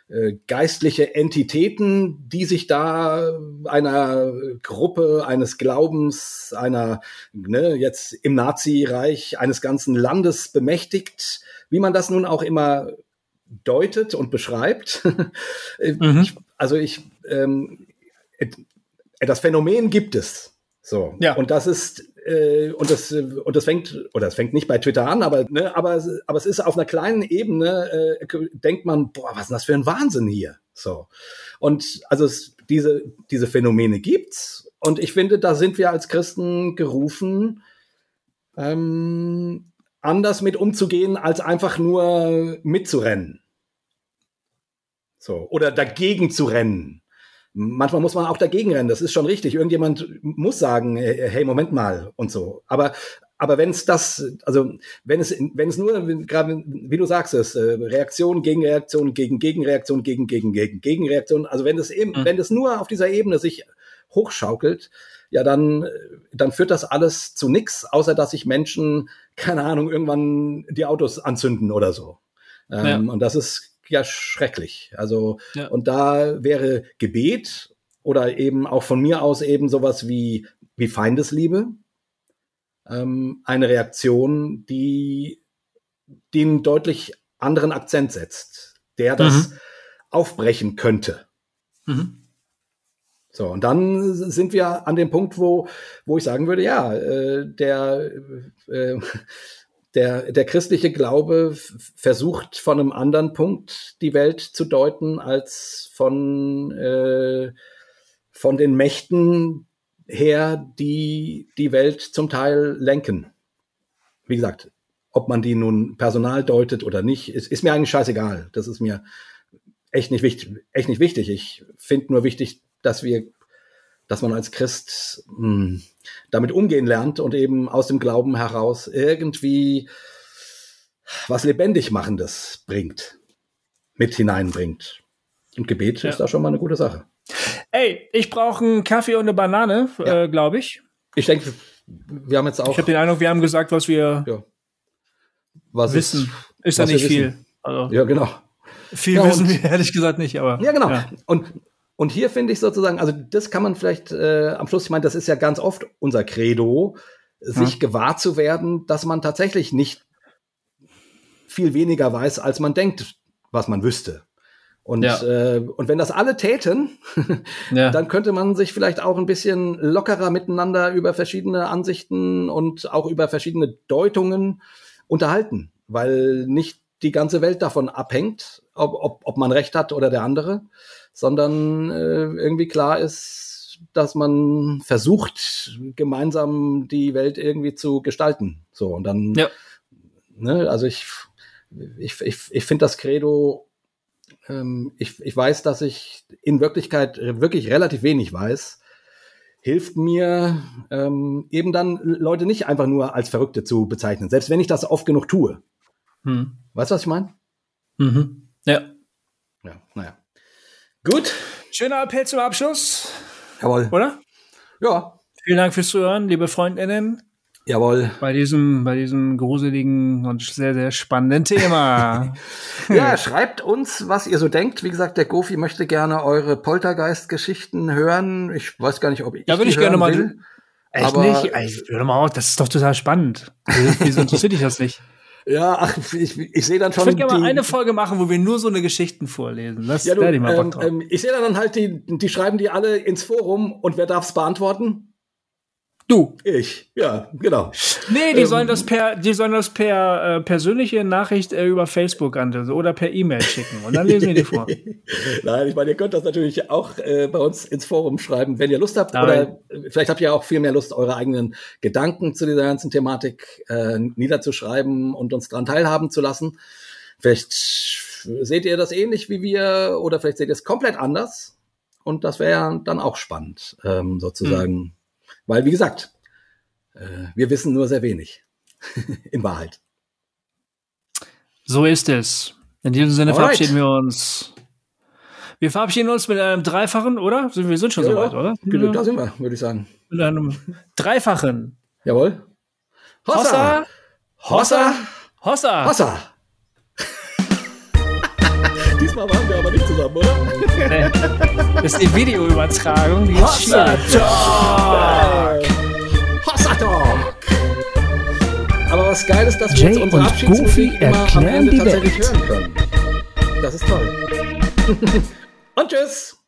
äh, geistliche Entitäten, die sich da einer Gruppe, eines Glaubens, einer, ne, jetzt im Nazireich, eines ganzen Landes bemächtigt, wie man das nun auch immer deutet und beschreibt. mhm. ich, also ich, ähm, das Phänomen gibt es. So. Ja. Und das ist, äh, und das, und das fängt, oder es fängt nicht bei Twitter an, aber, ne, aber, aber es ist auf einer kleinen Ebene, äh, denkt man, boah, was ist das für ein Wahnsinn hier? So. Und also es, diese, diese Phänomene gibt's. Und ich finde, da sind wir als Christen gerufen, ähm, anders mit umzugehen, als einfach nur mitzurennen. So. Oder dagegen zu rennen. Manchmal muss man auch dagegen rennen, das ist schon richtig. Irgendjemand muss sagen, hey, Moment mal und so. Aber, aber wenn es das, also wenn es, wenn es nur, gerade wie du sagst, es äh, Reaktion gegen Reaktion, gegen Gegenreaktion, gegen gegen gegen Gegenreaktion, also wenn es eben, mhm. wenn es nur auf dieser Ebene sich hochschaukelt, ja dann, dann führt das alles zu nichts, außer dass sich Menschen, keine Ahnung, irgendwann die Autos anzünden oder so. Ähm, ja. Und das ist ja schrecklich. Also ja. und da wäre Gebet oder eben auch von mir aus eben sowas wie wie Feindesliebe ähm, eine Reaktion, die den deutlich anderen Akzent setzt, der das mhm. aufbrechen könnte. Mhm. So, und dann sind wir an dem Punkt, wo, wo ich sagen würde, ja, äh, der, äh, der, der christliche Glaube versucht von einem anderen Punkt die Welt zu deuten als von, äh, von den Mächten, her, die die Welt zum Teil lenken. Wie gesagt, ob man die nun Personal deutet oder nicht, ist, ist mir eigentlich scheißegal. Das ist mir echt nicht wichtig. Echt nicht wichtig. Ich finde nur wichtig, dass wir, dass man als Christ mh, hm, damit umgehen lernt und eben aus dem Glauben heraus irgendwie was lebendig machendes bringt, mit hineinbringt. Und Gebet ja. ist da schon mal eine gute Sache. Ey, ich brauche einen Kaffee und eine Banane, ja. äh, glaube ich. Ich denke, wir haben jetzt auch. Ich habe den Eindruck, wir haben gesagt, was wir ja. was wissen. Ist, ist ja nicht viel. Also, ja, genau. Viel ja, wissen wir ehrlich gesagt nicht, aber. Ja, genau. Und, und hier finde ich sozusagen, also das kann man vielleicht äh, am Schluss, ich meine, das ist ja ganz oft unser Credo, sich gewahr zu werden, dass man tatsächlich nicht viel weniger weiß, als man denkt, was man wüsste. Und, ja. äh, und wenn das alle täten, ja. dann könnte man sich vielleicht auch ein bisschen lockerer miteinander über verschiedene Ansichten und auch über verschiedene Deutungen unterhalten, weil nicht die ganze Welt davon abhängt, ob, ob, ob man recht hat oder der andere, sondern äh, irgendwie klar ist, dass man versucht, gemeinsam die Welt irgendwie zu gestalten. So, und dann, ja. ne, also ich, ich, ich, ich finde das Credo ähm, ich, ich weiß, dass ich in Wirklichkeit wirklich relativ wenig weiß, hilft mir ähm, eben dann Leute nicht einfach nur als Verrückte zu bezeichnen, selbst wenn ich das oft genug tue. Hm. Weißt du, was ich meine? Mhm. Ja. Ja, naja. Gut. Schöner Appell zum Abschluss. Jawohl. Oder? Ja. Vielen Dank fürs Zuhören, liebe Freundinnen. Jawohl. Bei diesem, bei diesem gruseligen und sehr, sehr spannenden Thema. ja, schreibt uns, was ihr so denkt. Wie gesagt, der Gofi möchte gerne eure Poltergeist-Geschichten hören. Ich weiß gar nicht, ob ich. Da würde ich gerne mal. Will, Echt aber nicht? Ey, hör mal auf, das ist doch total spannend. Wieso interessiert dich das nicht? Ja, ach, ich, ich sehe dann schon. Ich würde gerne mal eine Folge machen, wo wir nur so eine Geschichten vorlesen. Das ja, du, ich mal Bock drauf. Ähm, ich sehe dann halt, die, die schreiben die alle ins Forum und wer darf es beantworten? Du. Ich, ja, genau. Nee, die ähm, sollen das per, die sollen das per äh, persönliche Nachricht äh, über Facebook an oder per E-Mail schicken und dann lesen wir die vor. Nein, ich meine, ihr könnt das natürlich auch äh, bei uns ins Forum schreiben, wenn ihr Lust habt. Nein. Oder vielleicht habt ihr auch viel mehr Lust, eure eigenen Gedanken zu dieser ganzen Thematik äh, niederzuschreiben und uns daran teilhaben zu lassen. Vielleicht seht ihr das ähnlich wie wir oder vielleicht seht ihr es komplett anders. Und das wäre dann auch spannend, ähm, sozusagen. Mhm weil, wie gesagt, äh, wir wissen nur sehr wenig. In Wahrheit. So ist es. In diesem Sinne Alright. verabschieden wir uns. Wir verabschieden uns mit einem dreifachen, oder? Wir sind schon ja, soweit, oder? Genau, da sind wir, würde ich sagen. Mit einem dreifachen. Jawohl. Hossa! Hossa! Hossa! Hossa! Diesmal waren wir aber nicht zusammen, oder? Nee. Das ist die Videoübertragung, die Hossa! Hossa Talk! Aber was geil ist, dass wir Jay jetzt unsere Abschiedsmusik immer am Ende tatsächlich Welt. hören können. Das ist toll. und tschüss!